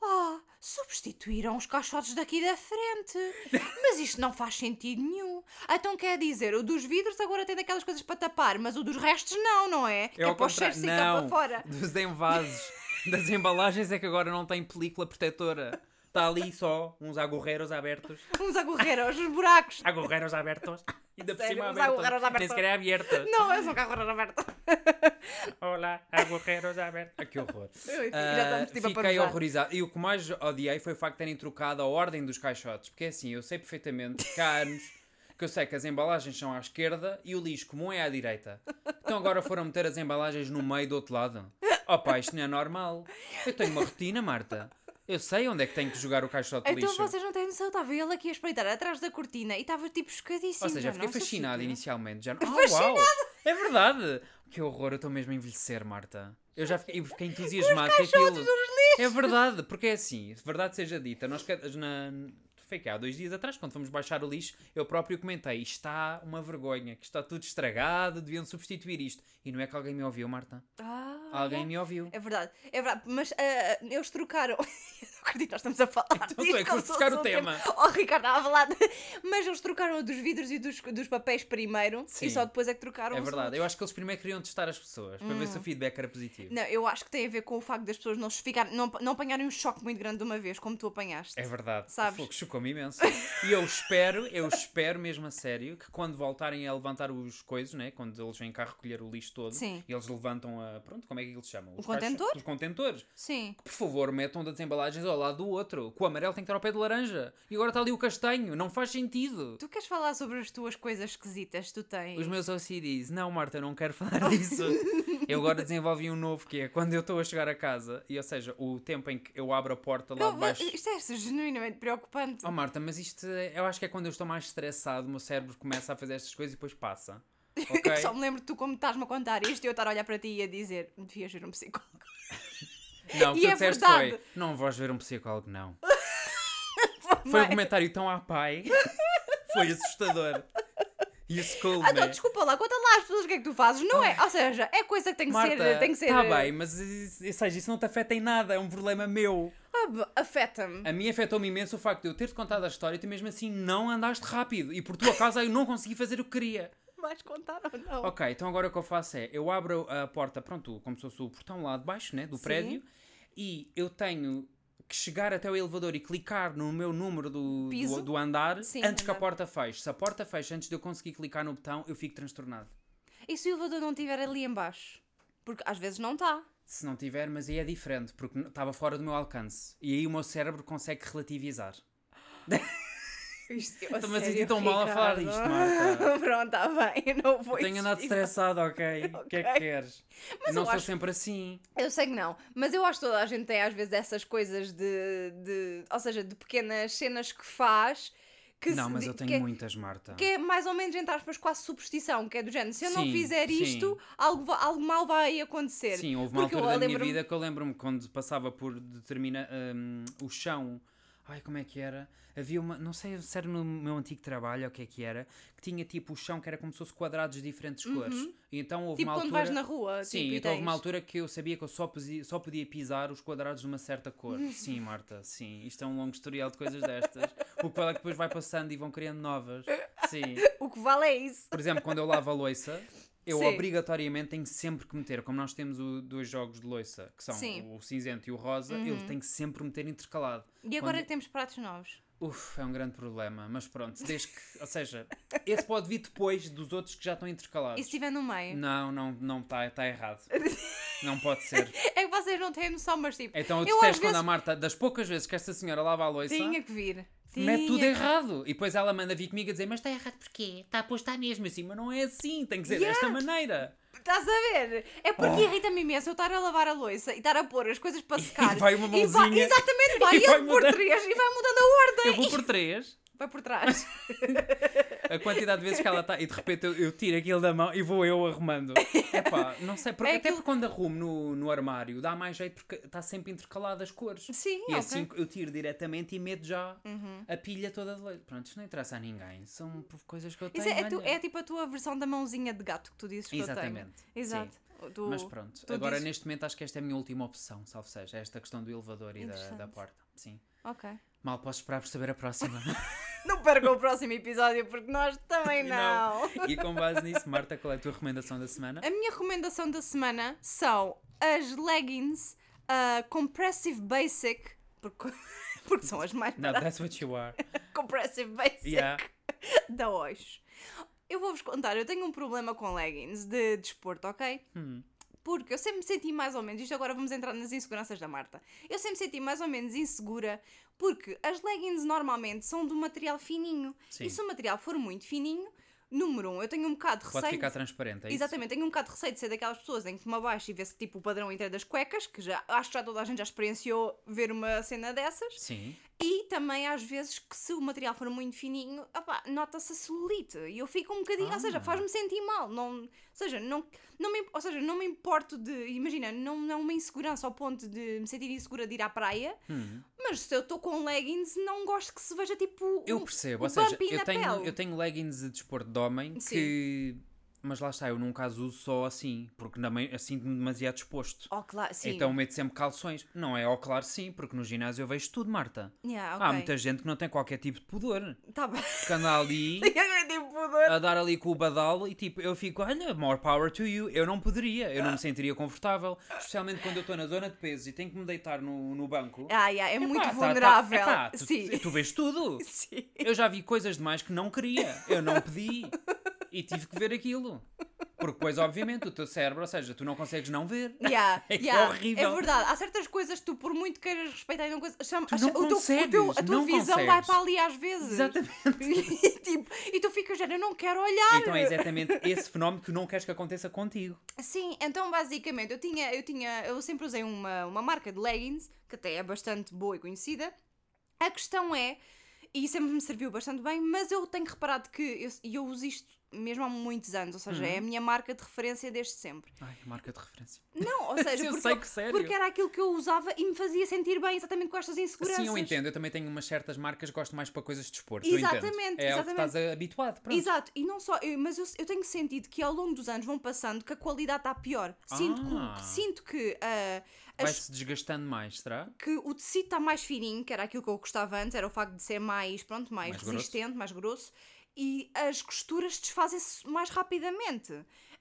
Ah, substituíram os caixotes daqui da frente. Mas isto não faz sentido nenhum. Então quer dizer, o dos vidros agora tem daquelas coisas para tapar, mas o dos restos não, não é? Que É é para o cheiro contrário. ficar Não, para fora. dos envases, das embalagens é que agora não tem película protetora. Está ali só uns agorreiros abertos. Uns agorreiros, os buracos. Agorreiros abertos. Ainda por Sério, cima uns abertos. Nem abertos. sequer é aberta. Não, é só carro aberto. Olá, agorreiros abertos. Ah, que horror. Já Ah, estamos tipo a fiquei horrorizado. E o que mais odiei foi o facto de terem trocado a ordem dos caixotes. Porque é assim, eu sei perfeitamente que há anos que eu sei que as embalagens são à esquerda e o lixo comum é à direita. Então agora foram meter as embalagens no meio do outro lado. Opa, isto não é normal. Eu tenho uma rotina, Marta. Eu sei onde é que tenho que jogar o caixote de Então lixo. vocês não têm noção, estava ele aqui a espreitar atrás da cortina e estava tipo chocadíssimo. Ou seja, já, fiquei fascinado inicialmente. Já... Oh, uau! É verdade! Que horror, eu estou mesmo a envelhecer, Marta. Eu já fiquei, eu fiquei entusiasmado com aquilo. É verdade, porque é assim, verdade seja dita, nós na, foi que há dois dias atrás, quando fomos baixar o lixo, eu próprio comentei, isto está uma vergonha, que está tudo estragado, deviam substituir isto. E não é que alguém me ouviu, Marta. Ah, Alguém me ouviu. É verdade, é verdade, mas ah, eles trocaram. Não acredito nós estamos a falar Então tu disto. é que fosse o tema. Oh, Ricardo, estava de- Mas eles trocaram dos vidros e dos, dos papéis primeiro Sim. e só depois é que trocaram É verdade, outros. eu acho que eles primeiro queriam testar as pessoas, para ver se o feedback era positivo. Não, eu acho que tem a ver com o facto das pessoas não, se ficarem, não, não apanharem um choque muito grande de uma vez, como tu apanhaste. É verdade. Sabes? Fogo, chocou-me imenso. E eu espero, eu espero mesmo a sério que quando voltarem a levantar os coisas, né? quando eles vêm cá recolher o lixo todo, Sim. e eles levantam a. Pronto, como é que eles chamam? Os contentor? Os contentores. Sim. Por favor, metam das embalagens ao lado do outro. Que o amarelo tem que estar ao pé do laranja. E agora está ali o castanho. Não faz sentido. Tu queres falar sobre as tuas coisas esquisitas que tu tens? Os meus OCDs. Não, Marta, eu não quero falar disso. eu agora desenvolvi um novo que é quando eu estou a chegar a casa, e ou seja, o tempo em que eu abro a porta lá Não, de baixo. Isto é genuinamente preocupante. Oh Marta, mas isto é- eu acho que é quando eu estou mais estressado, o meu cérebro começa a fazer estas coisas e depois passa. Ok? Só me lembro de tu como estás-me a contar isto e eu estar a olhar para ti e a dizer devias ver um psicólogo. Não, o que tu é disseste verdade. foi: não vais ver um psicólogo, não. Foi um comentário tão à pai. Foi assustador. E isso cold, Ah, então, desculpa lá, conta lá às pessoas o que é que tu fazes. Não é? Ou seja, é coisa que tem que Marta, ser. Tem que ser tá bem, mas isso- seja, isso não te afeta em nada, é um problema meu. Ah, Afeta-me. A mim afetou-me imenso o facto de eu ter-te contado a história e tu mesmo assim não andaste rápido. E por tua causa eu não consegui fazer o que queria. Vais contar ou não? Ok, então agora o que eu faço é, eu abro a porta, pronto, como se fosse o portão lá de baixo, né, do Sim. prédio, e eu tenho que chegar até o elevador e clicar no meu número do, do, do andar Sim, antes que a andar. porta feche. Se a porta fecha antes de eu conseguir clicar no botão, eu fico transtornado. E se o elevador não estiver ali em baixo? Porque às vezes não está. Se não tiver, mas aí é diferente, porque estava fora do meu alcance. E aí o meu cérebro consegue relativizar. Isto, Estou-me a sentir tão mal a falar disto, Marta. Pronto, está bem. Eu não vou Eu tenho andado estressado, ok? O que é que queres? Mas não sou acho- sempre assim. Eu sei que não, mas eu acho que toda a gente tem às vezes essas coisas de, de ou seja, de pequenas cenas que faz que Não, mas eu tenho é, muitas, Marta. que é mais ou menos, entre aspas, quase superstição, que é do género, se eu não Sim, fizer sim. isto, algo, algo mal vai acontecer. Sim, houve uma Porque eu altura da minha vida que eu lembro-me quando passava por determinar o chão. Ai, como é que era? Havia uma, não sei se era no meu antigo trabalho ou o que é que era, que tinha tipo o chão que era como se fosse quadrados de diferentes cores. E então houve Tipo uma quando altura. vais na rua, Sim, tipo, então houve uma altura que eu sabia que eu só podia, só podia pisar os quadrados de uma certa cor. Sim, Marta, sim. Isto é um longo historial de coisas destas. O que vale é que depois vai passando e vão criando novas. Sim. O que vale é isso. Por exemplo, quando eu lavo a louça, eu Sim. obrigatoriamente tenho sempre que meter, como nós temos o- dois jogos de louça, que são Sim. Uhum. o cinzento e o rosa, eu tenho que sempre meter intercalado. E agora Quando- que temos pratos novos. Uf, é um grande problema, mas pronto, desde que, ou seja, esse pode vir depois dos outros que já estão intercalados. E se estiver no meio? Não, não, não está tá errado. Não pode ser. É que vocês não têm noção, mas tipo, Então eu detesto quando vezes- a Marta, das poucas vezes que esta senhora lava a louça, tinha que vir. Mete Tinha tudo que- errado. E depois ela manda vir comigo a dizer, mas está errado porquê? Está a está mesmo assim, mas não é assim, tem que ser Yeah. desta maneira. Estás a ver? É porque Oh. irrita-me imenso eu estar a lavar a louça e estar a pôr as coisas para secar. vai uma E vai- mãozinha exatamente, vai e ele vai por três e vai mudando a ordem. Eu vou por três. Vai por trás. A quantidade de vezes que ela está e de repente eu, eu tiro aquilo da mão e vou eu arrumando. Epá, não sei, porque É até aquilo- porque quando arrumo no, no armário dá mais jeito porque está sempre intercalado as cores. Sim, E ok. assim eu tiro diretamente e meto já Uhum. a pilha toda de leite. Pronto, isto não interessa a ninguém. São coisas que eu tenho. Isso é, é tu- é tipo a tua versão da mãozinha de gato que tu dizes que eu tenho. Exatamente. Exato. Tu- Mas pronto, agora dizes- neste momento acho que esta é a minha última opção, salvo seja, esta questão do elevador e da, da porta. Sim. Ok. Mal posso esperar por saber a próxima. Não percam o próximo episódio porque nós também não. e com base nisso, Marta, qual é a tua recomendação da semana? A minha recomendação da semana são as leggings uh, Compressive Basic, porque, porque são as mais baratas. that's what you are. Compressive Basic Yeah. da Oix. Eu vou-vos contar, eu tenho um problema com leggings de desporto, ok? Hum. Porque eu sempre me senti mais ou menos, isto agora vamos entrar nas inseguranças da Marta. Eu sempre me senti mais ou menos insegura porque as leggings normalmente são de um material fininho. Sim. E se o material for muito fininho, número um, eu tenho um bocado de Pode receio. ficar transparente, é isso? Exatamente, tenho um bocado de receio de ser daquelas pessoas em que me abaixo e vê-se tipo o padrão inteiro das cuecas, que já acho que já toda a gente já experienciou ver uma cena dessas. Sim. E também às vezes que se o material for muito fininho, nota-se a celulite e eu fico um bocadinho, ou seja, Ah. faz-me sentir mal. Não, ou seja, não, não me, ou seja, não me importo de, imagina, não, não é uma insegurança ao ponto de me sentir insegura de ir à praia, Hum. mas se eu estou com leggings, não gosto que se veja tipo. Eu um- percebo, um ou seja, eu tenho, pele. eu tenho leggings de desporto de homem Sim. que. Mas lá está, eu num caso uso só assim, porque também sinto-me demasiado exposto. Oh, claro, sim. Então meto sempre calções. Não é, ó, claro, sim, porque no ginásio eu vejo tudo, Marta. Yeah, Há ok. muita gente que não tem qualquer tipo de pudor. Tá bem. Que anda ali tipo a dar ali com o badal e tipo, eu fico, olha, more power to you. Eu não poderia, eu não me sentiria confortável, especialmente quando eu estou na zona de peso e tenho que me deitar no, no banco. Ah, yeah, é Epá, muito tá- tá- vulnerável. epá, tu, sim. tu vês tudo. sim. Eu já vi coisas demais que não queria, eu não pedi e tive que ver aquilo. Porque depois, obviamente, o teu cérebro, ou seja, tu não consegues não ver. Yeah, É é yeah, horrível. É verdade. Há certas coisas que tu, por muito queiras respeitar, e não chama, Tu não o teu- o teu- consegues, a tua visão vai consegues. para ali às vezes. Exatamente. E, tipo, e tu ficas, eu não quero olhar. Então é exatamente esse fenómeno que não queres que aconteça contigo. Sim, então basicamente eu tinha, eu tinha, eu sempre usei uma, uma marca de leggings, que até é bastante boa e conhecida. A questão é, e sempre me serviu bastante bem, mas eu tenho reparado que eu, e eu uso isto mesmo há muitos anos, ou seja, Uhum. é a minha marca de referência desde sempre. Ai, marca de referência. Não, ou seja, Eu porque, sei que porque era aquilo que eu usava e me fazia sentir bem exatamente com estas inseguranças. Sim, eu entendo. Eu também tenho umas certas marcas que gosto mais para coisas de desporto. Exatamente, É ao que exatamente. estás habituado. Pronto. Exato, e não só, eu- mas eu, eu tenho sentido que ao longo dos anos vão passando que a qualidade está pior. Sinto Ah. que, sinto que, as- Vai-se desgastando mais, será? que o tecido está mais fininho, que era aquilo que eu gostava antes, era o facto de ser mais, pronto, mais, Mais grosso. resistente, mais grosso, e as costuras desfazem-se mais rapidamente.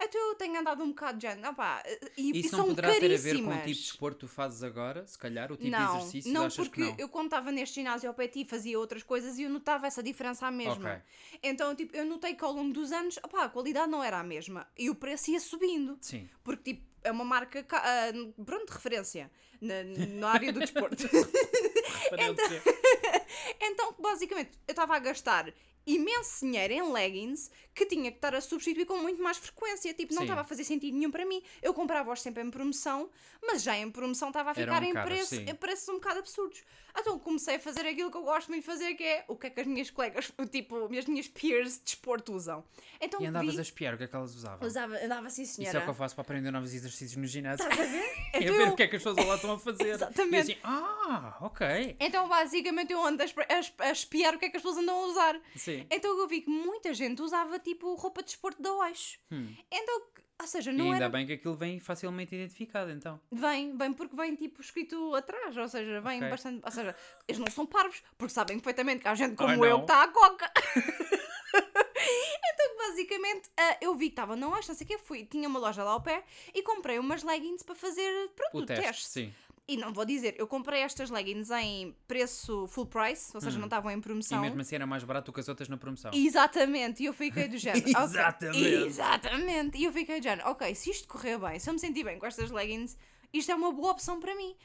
Então eu tenho andado um bocado de género, opá, e, e Isso são não poderá ter a ver com caríssimas. o tipo de desporto que tu fazes agora? Se calhar, o tipo não, de exercício? não achas porque que não? eu quando estava neste ginásio ao pé ti fazia outras coisas e eu notava essa diferença à mesma. Ok. Então, tipo, eu notei que ao longo dos anos, opá, a qualidade não era a mesma e o preço ia subindo. Sim. Porque, tipo, é uma marca, ca- ah, pronto, de referência na, na área do desporto. Referência. então, basicamente, eu estava a gastar imenso dinheiro em leggings que tinha que estar a substituir com muito mais frequência. Tipo, não estava a fazer sentido nenhum para mim. Eu comprava-os sempre em promoção, mas já em promoção estava a ficar em, caros, preço, sim. em preços um bocado absurdos. Então comecei a fazer aquilo que eu gosto muito de fazer, que é o que é que as minhas colegas, tipo, as minhas peers de desporto usam. Então E andavas vi, a espiar o que é que elas usavam. usava, andava assim, Isso é senhora. o que eu faço para aprender novos exercícios no ginásio. Estás a ver? É Então ver o que é que as pessoas lá estão a fazer. Exatamente. E assim, ah, ok. Então, basicamente, eu ando a espiar o que é que as pessoas andam a usar. Sim. Então, eu vi que muita gente usava, tipo, roupa de desporto da Oixo. Hum. Então, ou seja, E não ainda era... bem que aquilo vem facilmente identificado, então. Vem, vem porque vem, tipo, escrito atrás. Ou seja, vem Ok. bastante... Ou seja, eles não são parvos, porque sabem perfeitamente que há gente como Ah, eu que está à coca. então, basicamente, ah, eu vi que estava na Oixo, não sei o quê, fui, tinha uma loja lá ao pé e comprei umas leggings para fazer, pronto, O o teste, teste. sim. E não vou dizer, eu comprei estas leggings em preço full price, ou seja, não estavam em Hum. E promoção. mesmo assim era mais barato do que as outras na promoção. Exatamente, e eu fiquei do género. Exatamente. Exatamente, e eu fiquei do género. Ok, se isto correr bem, se eu me sentir bem com estas leggings, isto é uma boa opção para mim.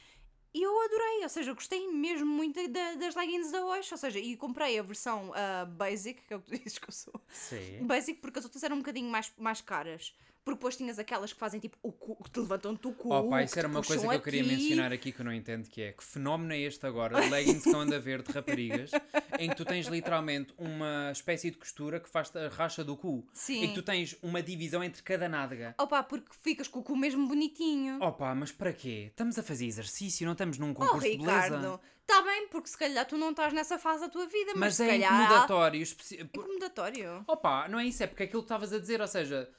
E eu adorei, ou seja, eu gostei mesmo muito da- das leggings da Osh, ou seja, e comprei a versão ah, basic, que é o que tu dizes que eu sou. Sim. Basic porque as outras eram um bocadinho mais, mais caras. Porque depois tinhas aquelas que fazem tipo o cu, que te levantam-te o cu. Oh, pá, isso era uma coisa que eu queria aqui. mencionar aqui que eu não entendo que é que fenómeno é este agora, leggings que eu ando a ver de raparigas, em que tu tens literalmente uma espécie de costura que faz a racha do cu. Sim. Em que tu tens uma divisão entre cada nádega. Opa, porque ficas com o cu mesmo bonitinho. Opa, mas para quê? Estamos a fazer exercício, não estamos num Oh, concurso de beleza. Ricardo, está bem, porque se calhar tu não estás nessa fase da tua vida, mas, Mas se é calhar. incomodatório. especi- É incomodatório. Opa, não é isso, é porque aquilo que estavas a dizer, ou seja,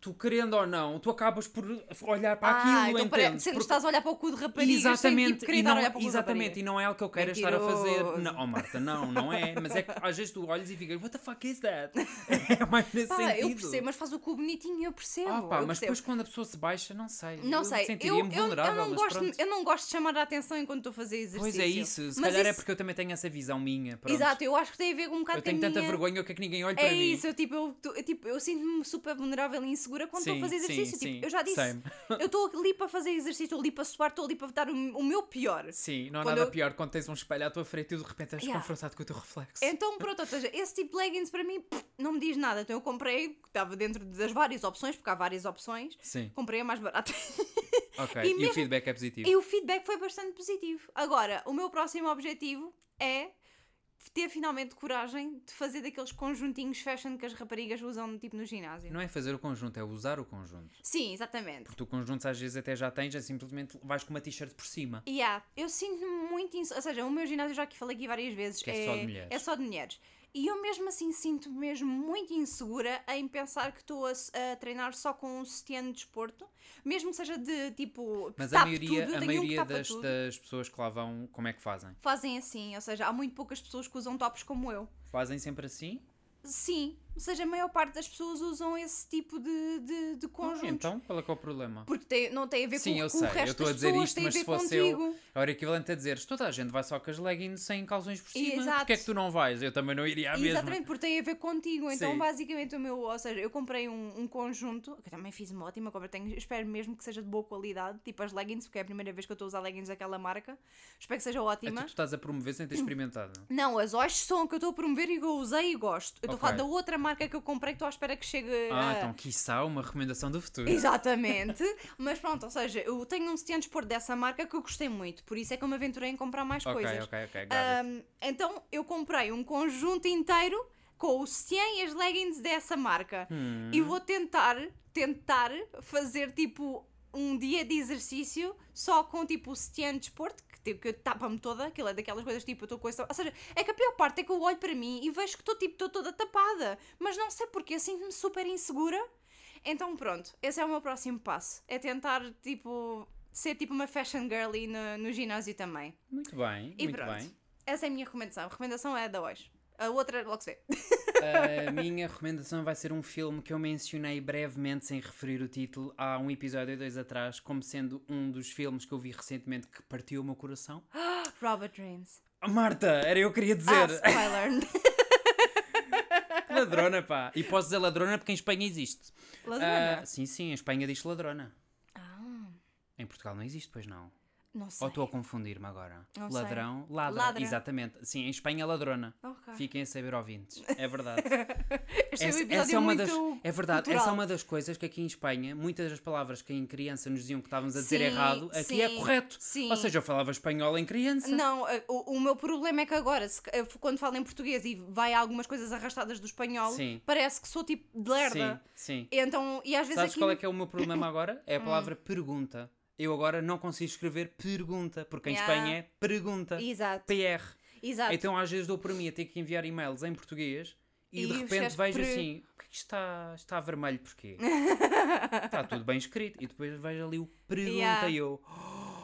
tu querendo ou não, tu acabas por olhar para ah, aquilo, então entendes? sendo que Porque- estás a olhar para o cu de sem Exatamente, tipo, querer e não, olhar para o cu de exatamente, rapariga. e não é o que eu quero estar a fazer. Mentiroso. Não, oh Marta, não, não é. Mas é que às vezes tu olhas e ficas, what the fuck is that? É mais nesse Pá, sentido. eu percebo, mas faz o cu bonitinho, eu percebo. Ah, pá, eu mas percebo. depois quando a pessoa se baixa, não sei. Não eu sei, eu, eu, eu, não gosto, eu não gosto de chamar a atenção enquanto estou a fazer exercício. Pois é isso, se Mas calhar é isso- porque eu também tenho essa visão minha. Pronto. Exato, eu acho que tem a ver com um bocado Eu tenho tanta minha... vergonha, eu quero que ninguém olhe para É mim. isso, eu, tipo, eu, tipo, eu sinto-me super vulnerável e insegura quando estou a Sim, fazer sim, exercício. sim, tipo, eu já disse, same. eu estou ali para fazer exercício, estou ali para suar, estou ali para dar o, o meu pior. Sim, não há Quando nada eu- pior quando tens um espelho à tua frente e de repente és Yeah. confrontado com o teu reflexo. Então, pronto, ou seja, esse tipo de leggings para mim pff, não me diz nada. Então eu comprei, que estava dentro das várias opções, porque há várias opções, Sim, comprei a mais barata. ok. E E, o mesmo- feedback é positivo. e o feedback foi bastante positivo. Agora, o meu próximo objetivo é ter finalmente coragem de fazer daqueles conjuntinhos fashion que as raparigas usam tipo no ginásio. Não é fazer o conjunto, é usar o conjunto. Sim, exatamente. Porque tu conjuntos às vezes até já tens, é simplesmente vais com uma t-shirt por cima. Yeah, eu sinto-me muito. Ins... Ou seja, o meu ginásio, já que falei aqui várias vezes, Que é só de mulheres. É só de mulheres. E eu mesmo assim sinto mesmo muito insegura em pensar que estou a, a treinar só com um sutiã de desporto, mesmo que seja de tipo. Mas a maioria, tudo, a maioria das, das pessoas que lá vão, como é que fazem? Fazem assim, ou seja, há muito poucas pessoas que usam tops como eu. Fazem sempre assim? Sim, ou seja, a maior parte das pessoas usam esse tipo de, de, de Ah, conjuntos. então, qual é que é o problema? Porque tem- não tem a ver Sim, com, eu com sei, o resto eu estou a dizer pessoas, isto, mas se fosse contigo. eu, era equivalente a dizer toda a gente vai só com as leggings sem calções por cima. Exato. Porquê é que tu não vais? Eu também não iria à mesma. Exatamente, porque tem a ver contigo. Então, Sim. basicamente, o meu. Ou seja, eu comprei um, um conjunto, que eu também fiz uma ótima compra. Tenho, espero mesmo que seja de boa qualidade, tipo as leggings, porque é a primeira vez que eu estou a usar leggings daquela marca. Espero que seja É tu, ótima. tu estás a promover sem ter experimentado. Não, as Osh são que eu estou a promover e que eu usei e gosto. Eu estou a falar da outra marca que eu comprei que estou à espera que chegue. Ah, a- então quiçá uma recomendação do futuro. Exatamente, mas pronto, ou seja, eu tenho um sutiã de desporto dessa marca que eu gostei muito, por isso é que eu me aventurei em comprar mais Ok, coisas. ok, ok, it. Um, então eu comprei um conjunto inteiro com o sutiã e as leggings dessa marca Hum. e vou tentar tentar fazer tipo um dia de exercício só com tipo o sutiã de desporto que, tipo, que tapa-me toda, aquilo é daquelas coisas tipo eu estou com essa... Ou seja, é que a pior parte é que eu olho para mim e vejo que estou tipo estou toda tapada, mas não sei porque, sinto-me super insegura. Então pronto, esse é o meu próximo passo, é tentar tipo ser tipo uma fashion girly no, no ginásio também. Muito bem, E muito pronto. bem. Essa é a minha recomendação. A recomendação é a da hoje. A outra logo se vê. A minha recomendação vai ser um filme que eu mencionei brevemente, sem referir o título, há um episódio ou dois atrás, como sendo um dos filmes que eu vi recentemente que partiu o meu coração. Robert Dreams. Oh, Marta, era eu que queria Ah, dizer. spoiler. ladrona, pá. E posso dizer ladrona porque em Espanha existe. Ladrona. Ah, sim, sim, em Espanha diz ladrona. Ah, Em Portugal não existe, pois não. Não sei. Ou estou a confundir-me agora? Não sei. Ladrão, ladra. Ladra. Exatamente. Sim, em Espanha ladrona. Ok. Fiquem a saber ouvintes. É verdade. Este é um Essa, episódio essa é uma das, é verdade, cultural. essa é uma das coisas que aqui em Espanha, muitas das palavras que em criança nos diziam que estávamos a dizer Sim, errado, aqui é sim, correto. sim. Ou seja, eu falava espanhol em criança. Não, eh, o, o meu problema é que agora, se- quando falo em português e vai algumas coisas arrastadas do espanhol, Sim. parece que sou tipo de sim, lerda. sim. Então, e às vezes Sabes aqui... qual é que é o meu problema agora? É a Hum. palavra pergunta. Eu agora não consigo escrever pergunta, porque em Yeah. Espanha é pergunta. Exato, PR. exato. Então às vezes dou por mim a ter que enviar e-mails em português e, E de repente vejo pre- assim, o que é que está, está vermelho porquê? está tudo bem escrito. E depois vejo ali o pergunta Yeah. e eu.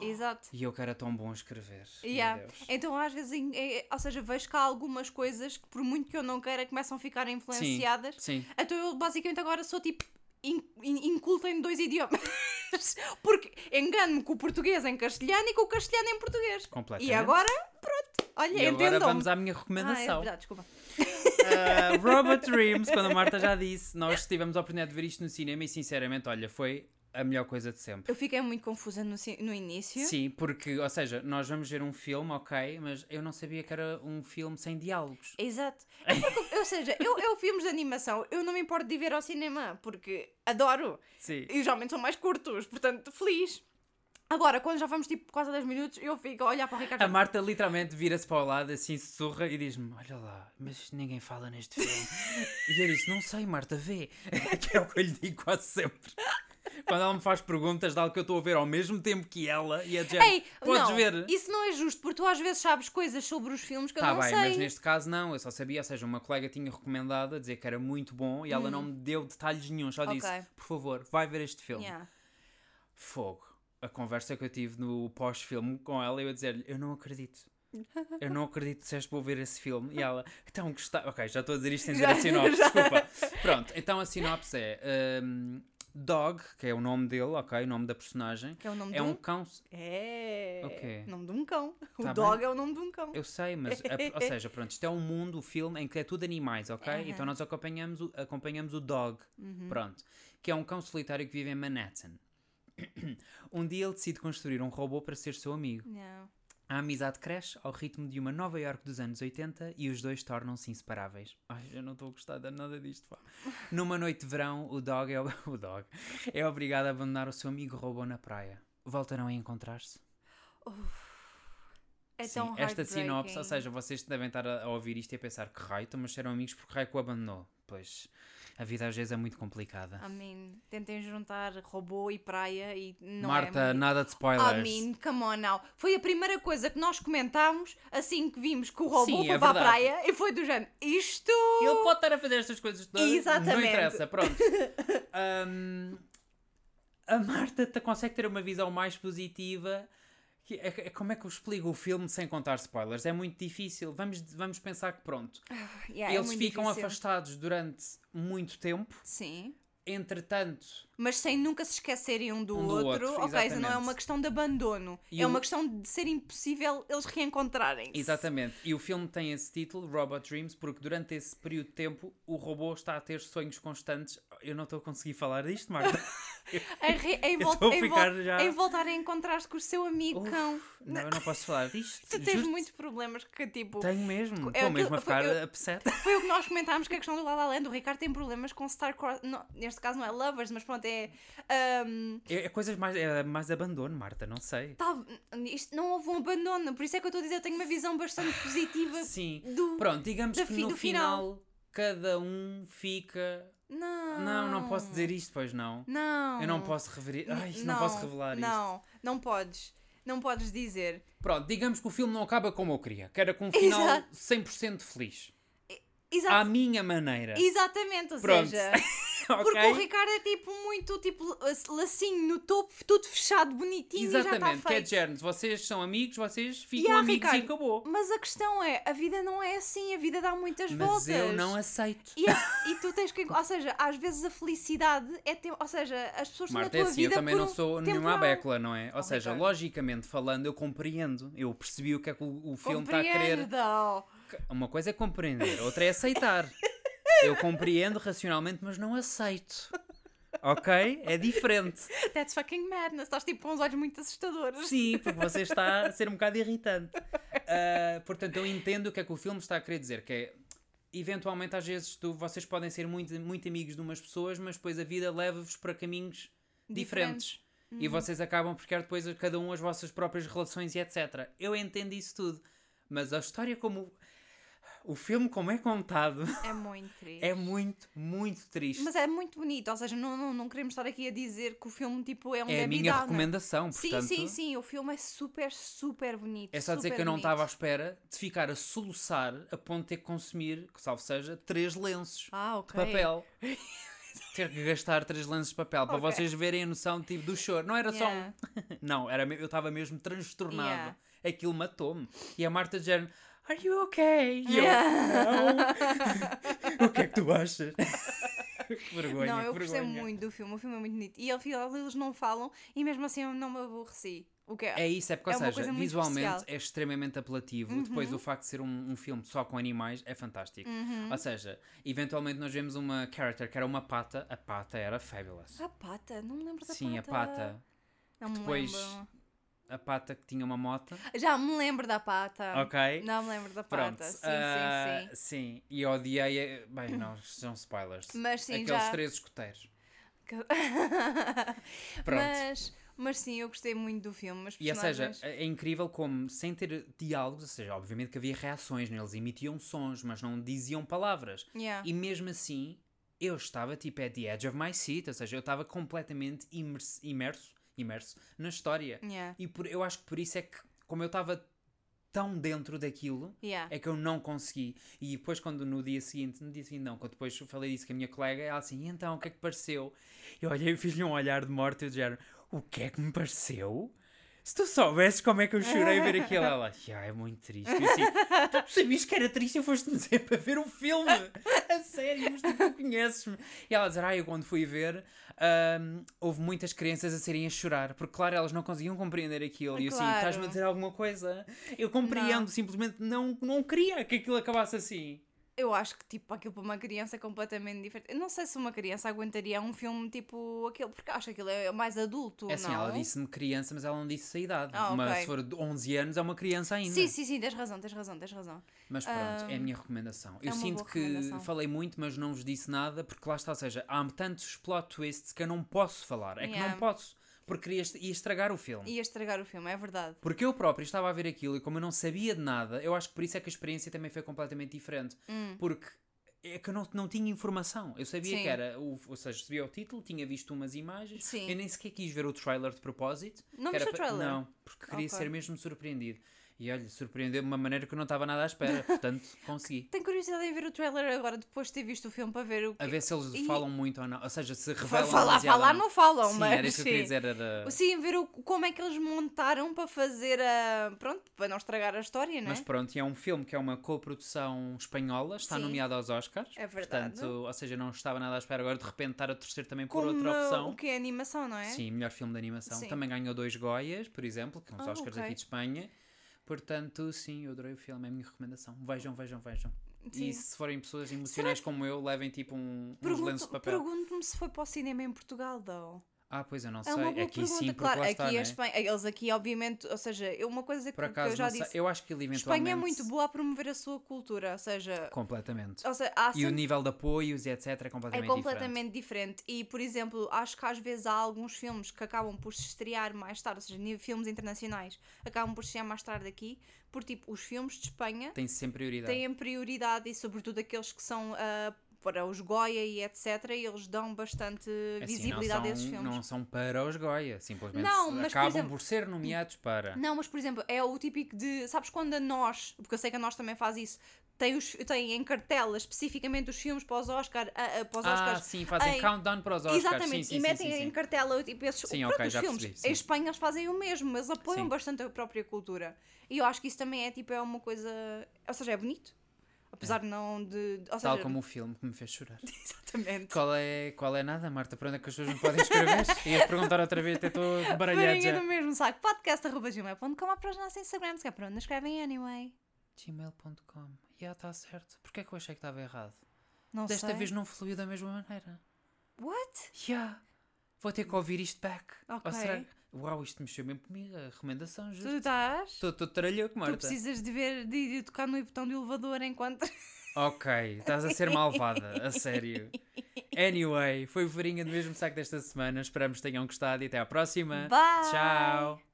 Exato. E eu que era tão bom a escrever. Meu Yeah. Deus. Então, às vezes, em- é- ou seja, vejo que há algumas coisas que, por muito que eu não queira, começam a ficar influenciadas. Sim. Então, eu basicamente agora sou tipo in- in- inculta em dois idiomas. Porque engano-me com o português em castelhano e com o castelhano em português. Completamente. E agora, pronto, olha, E agora vamos à minha Ah, é recomendação. verdade, desculpa. Uh, Robot Dreams, quando a Marta já disse, nós tivemos a oportunidade de ver isto no cinema e sinceramente, olha, foi a melhor coisa de sempre. Eu fiquei muito confusa no, no início. Sim, porque, ou seja, nós vamos ver um filme, ok, mas eu não sabia que era um filme sem diálogos. Exato. É ou seja, eu, eu filmes de animação, eu não me importo de ver ao cinema, porque adoro. Sim. E geralmente são mais curtos, portanto, feliz. Agora, quando já vamos tipo quase a 10 minutos, eu fico a olhar para o Ricardo. A Marta literalmente vira-se para o lado, assim, sussurra e diz-me: Olha lá, mas ninguém fala neste filme. e eu disse: Não sei, Marta, vê. que é o que eu lhe digo quase sempre. Quando ela me faz perguntas de algo que eu estou a ver ao mesmo tempo que ela e a dizer: Ei, Podes não, ver. isso não é justo, porque tu às vezes sabes coisas sobre os filmes que Tá eu não bem, sei. mas neste caso não, eu só sabia, ou seja, uma colega tinha recomendado a dizer que era muito bom e ela não me deu detalhes nenhum, só disse, Hum. Ok. por favor, vai ver este filme. Yeah. Fogo. A conversa que eu tive no pós-filme com ela, eu a dizer-lhe, eu não acredito. Eu não acredito que disseste vou ver esse filme. E ela, então gostei. Ok, já estou a dizer isto sem dizer a sinopse, já. desculpa. Pronto, então a sinopse é hum, Dog, que é o nome dele, ok, o nome da personagem. Que é o nome É de um um... cão. É. Ok. Nome de um cão. O Tá dog bem. é o nome de um cão. Eu sei, mas, a- ou seja, pronto, isto é um mundo, o filme, em que é tudo animais, ok? Aham. Então nós acompanhamos o, acompanhamos o Dog, Uhum. pronto, que é um cão solitário que vive em Manhattan. um dia ele decide construir um robô para ser seu amigo. Não. A amizade cresce ao ritmo de uma Nova York dos anos 80 e os dois tornam-se inseparáveis. Ai, eu não estou a gostar de nada disto, pá. Numa noite de verão, o Dog é, o, o dog é obrigado a abandonar o seu amigo robô na praia. Voltarão a encontrar-se? É Sim, esta sinopse, ou seja, vocês devem estar a, a ouvir isto e a pensar que raio, mas eram amigos porque raio que o abandonou. Pois, a vida às vezes é muito complicada. I mean, tentem juntar robô e praia e não Marta, é muito... nada de spoilers. I mean, come on now. Foi a primeira coisa que nós comentámos assim que vimos que o robô Sim, foi é para a praia e foi do género. Isto. Ele pode estar a fazer estas coisas todas. Não Exatamente. interessa, pronto. Ahm, a Marta consegue ter uma visão mais positiva. É, é- como é que eu explico o filme sem contar spoilers? É muito difícil. Vamos, vamos pensar que pronto. Yeah, é Eles muito ficam difícil. afastados durante muito tempo. Sim. Entretanto, Mas sem nunca se esquecerem um do Um do outro. outro, ok, isso não é uma questão de abandono. E é o- uma questão de ser impossível eles reencontrarem. Exatamente. E o filme tem esse título, Robot Dreams, porque durante esse período de tempo o robô está a ter sonhos constantes. Eu não estou a conseguir falar disto, Marta. Em, vol- em ficar vol- já- em voltar a encontrar-se com o seu amigo Uf, cão. não, eu não posso falar disto. Tu tens Juro-te. muitos problemas que tipo. Tenho mesmo. É Estou mesmo a ficar eu- upset. Foi o que nós comentámos que a questão do La La Land. O Ricardo tem problemas com Star-Crossed. Neste caso não é Lovers, mas pronto, é. ahm, É, é coisas mais, é mais abandono, Marta, não sei. tal- isto não houve um abandono. Por isso é que eu estou a dizer eu tenho uma visão bastante positiva Sim. do. Pronto, digamos da que no final, final. cada um fica. Não. Não, não posso dizer isto, pois não. Não. Eu não posso revelar. Ai, não, posso revelar isto. Não, não podes. Não podes dizer. Pronto, digamos que o filme não acaba como eu queria. Que era com um final Exato. 100% feliz. Exato. À minha maneira. Exatamente, ou Pronto. seja. ok? Porque o Ricardo é tipo muito tipo lacinho no topo, tudo fechado, bonitinho e Exatamente, que é de género. Vocês são amigos, vocês ficam Yeah, amigos e Ricardo, acabou. Mas a questão é, a vida não é assim, a vida dá muitas Mas voltas. eu não aceito. E, é- e tu tens que. Ou seja, às vezes a felicidade é. Ter, ou seja, as pessoas Marta, na é tua assim, eu vida também por não um sou nenhuma abécula, não é? Ou Oh, seja, Ricardo. logicamente falando, eu compreendo. Eu percebi o que é que o, o filme está a querer. Uma coisa é compreender, outra é aceitar. Eu compreendo racionalmente, mas não aceito. Ok? É diferente. That's fucking madness. Estás tipo com uns olhos muito assustadores. Sim, porque você está a ser um bocado irritante. Ah, portanto, eu entendo o que é que o filme está a querer dizer, que é eventualmente às vezes tu, vocês podem ser muito, muito amigos de umas pessoas, mas depois a vida leva-vos para caminhos diferentes. E vocês acabam por criar depois cada um as vossas próprias relações e etc. Eu entendo isso tudo. Mas a história como. O filme como é contado É muito triste. é muito, muito triste. Mas é muito bonito, ou seja, não, não, não queremos estar aqui a dizer que o filme tipo é um é a minha Downer. recomendação, Sim, portanto. sim, sim, o filme é super, super bonito. É só dizer que eu não estava à espera de ficar a soluçar a ponto de ter que consumir, que salvo seja, três lenços Ah, de ok. papel. ter que gastar três lenços de papel para Ok. vocês verem a noção tipo, do choro. Não era Yeah. só um. não, era, eu estava mesmo transtornado. Yeah. Aquilo matou-me. E a Marta de género, Are you okay? E eu, Yeah. não. o que é que tu achas? que vergonha, não, eu que gostei vergonha. muito do filme, o filme é muito bonito. E ao final eles não falam e mesmo assim eu não me aborreci. O que É isso, é porque, É ou seja, visualmente especial. Uhum. é extremamente apelativo. Depois, o facto de ser um, um filme só com animais é fantástico. Uhum. Ou seja, eventualmente nós vemos uma character que era uma pata, a pata era fabulous. A pata, não me lembro da Sim, pata. a pata. Não me Depois, lembro. A pata que tinha uma moto. Já me lembro da pata. Ok. Não me lembro da Pronto. pata. Sim, ah, sim, sim. sim. E odiei. Bem, não, são spoilers. Mas sim, Aqueles já. três escuteiros. Pronto. Mas, mas sim, eu gostei muito do filme. Os E ou seja, personagens- é incrível como, sem ter diálogos, ou seja, obviamente que havia reações, né? eles emitiam sons, mas não diziam palavras. Yeah. E mesmo assim, eu estava tipo at the edge of my seat, ou seja, eu estava completamente imerso, imerso, imerso na história. Yeah. E por, eu acho que por isso é que, como eu estava tão dentro daquilo, Yeah. é que eu não consegui. E depois, quando no dia seguinte, no dia seguinte não, quando depois falei disso com a minha colega, ela assim, "E então, o que é que pareceu? Eu olhei e fiz-lhe um olhar de morte e eu dizia, o que é que me pareceu? Se tu soubesses como é que eu chorei ver aquilo, ela, já é muito triste. Eu assim, tu sabias que era triste e foste-me dizer para ver o filme. A sério, mas tu não conheces-me. E ela dizer, ah, eu quando fui ver, ahm, houve muitas crianças a serem a chorar, porque claro, elas não conseguiam compreender aquilo. E eu assim, estás-me a dizer alguma coisa? Eu compreendo, Não. simplesmente não, não queria que aquilo acabasse assim. Eu acho que, tipo, aquilo para uma criança é completamente diferente. Eu não sei se uma criança aguentaria um filme tipo aquele, porque acho que aquilo é mais adulto, É assim, não? ela disse-me criança, mas ela não disse a idade. Ah, Mas ok. se for de 11 anos, é uma criança ainda. Sim, sim, sim, tens razão, tens razão, tens razão. Mas pronto, é a minha recomendação. Eu uma sinto que falei muito, mas não vos disse nada, porque lá está, ou seja, há tantos plot twists que eu não posso falar. É que Yeah. não posso, porque ia estragar o filme. Ia estragar o filme, é verdade. Porque eu próprio estava a ver aquilo e como eu não sabia de nada, eu acho que por isso é que a experiência também foi completamente diferente. Porque é que eu não, não tinha informação. Eu sabia Hum. Sim. que era, o, ou seja, sabia o título, tinha visto umas imagens, Sim. eu nem sequer quis ver o trailer de propósito. Não era o trailer? Não, porque queria Ok. ser mesmo surpreendido. E olha, surpreendeu de uma maneira que eu não estava nada à espera, portanto, consegui. Tenho curiosidade em ver o trailer agora, depois de ter visto o filme, para ver o que... A ver se eles E- falam muito ou não. Ou seja, se revelam falar, falar não falam, Sim, mas era isso que eu queria dizer. Era... Sim, ver o, como é que eles montaram para fazer a... Pronto, para não estragar a história, não é? Mas pronto, e é um filme que é uma co-produção espanhola, está Sim. nomeado aos Oscars. É verdade. Portanto, ou seja, não estava nada à espera agora de repente estar a torcer também por Como outra opção. o que é animação, não é? Sim, melhor filme de animação. Também ganhou dois Goias, por exemplo, que são os Ah, Oscars ok. aqui de Espanha. Portanto, sim, eu adorei o filme, é a minha recomendação. Vejam, vejam, vejam. Sim. E se forem pessoas emocionais como eu, levem tipo um, uns lenços de papel. Pergunto-me se foi para o cinema em Portugal, though. Ah, pois eu não É sei. uma boa aqui pergunta, sim, claro. Aqui está, a né? Espanha, eles aqui, obviamente, ou seja, uma coisa que, Por que acaso, eu já sei. disse. eu acho que ele eventualmente... Espanha é muito boa a promover a sua cultura, ou seja, Completamente. ou seja E o nível de apoios e etc é é completamente, completamente diferente. E, por exemplo, acho que às vezes há alguns filmes que acabam por se estrear mais tarde, ou seja, filmes internacionais acabam por se estrear mais tarde aqui, porque tipo, os filmes de Espanha Tem sempre prioridade. têm prioridade e, sobretudo, aqueles que são ah, para os Goya e etc., e eles dão bastante Assim, visibilidade não a esses são, filmes. não são para os Goya, simplesmente Não, mas, por acabam exemplo- por ser nomeados para. Não, mas por exemplo, é o típico de. Sabes quando a nós, porque eu sei que a nós também faz isso, tem, os, tem em cartela especificamente os filmes para os, Oscar, ah, ah, para os Ah, Oscars. sim, fazem em- countdown para os Oscars. Exatamente, sim, sim, e metem sim, em cartela tipo, esses Sim, o ok, próprios já filmes. percebi, sim. Em Espanha eles fazem o mesmo, eles apoiam bastante a própria cultura. E eu acho que isso também é tipo, é uma coisa. Ou seja, é bonito. Apesar de não de. Ou seja, Tal como o filme que me fez chorar. Exatamente. Qual é, qual é nada, Marta? Para onde é que as pessoas me podem escrever? Ia perguntar outra vez, até estou baralhado já. do mesmo saco. Podcast.gmail.com ou para os nossos Instagrams, que é para onde escrevem anyway. gmail.com. Já está certo. Porquê é que eu achei que estava errado? Não Desta sei. vez não fluiu da mesma maneira. What? Já. Vou ter que ouvir isto back. Ok. Ou será... Uau, isto mexeu mesmo comigo. A recomendação, Tu justo. estás? Estou tralhoco, Marta. Tu precisas de ver, de ir tocar no botão do elevador enquanto. Ok, estás a ser malvada, a sério. Anyway, foi o Farinha do mesmo saco desta semana. Esperamos que tenham gostado e até à próxima. Bye! Tchau!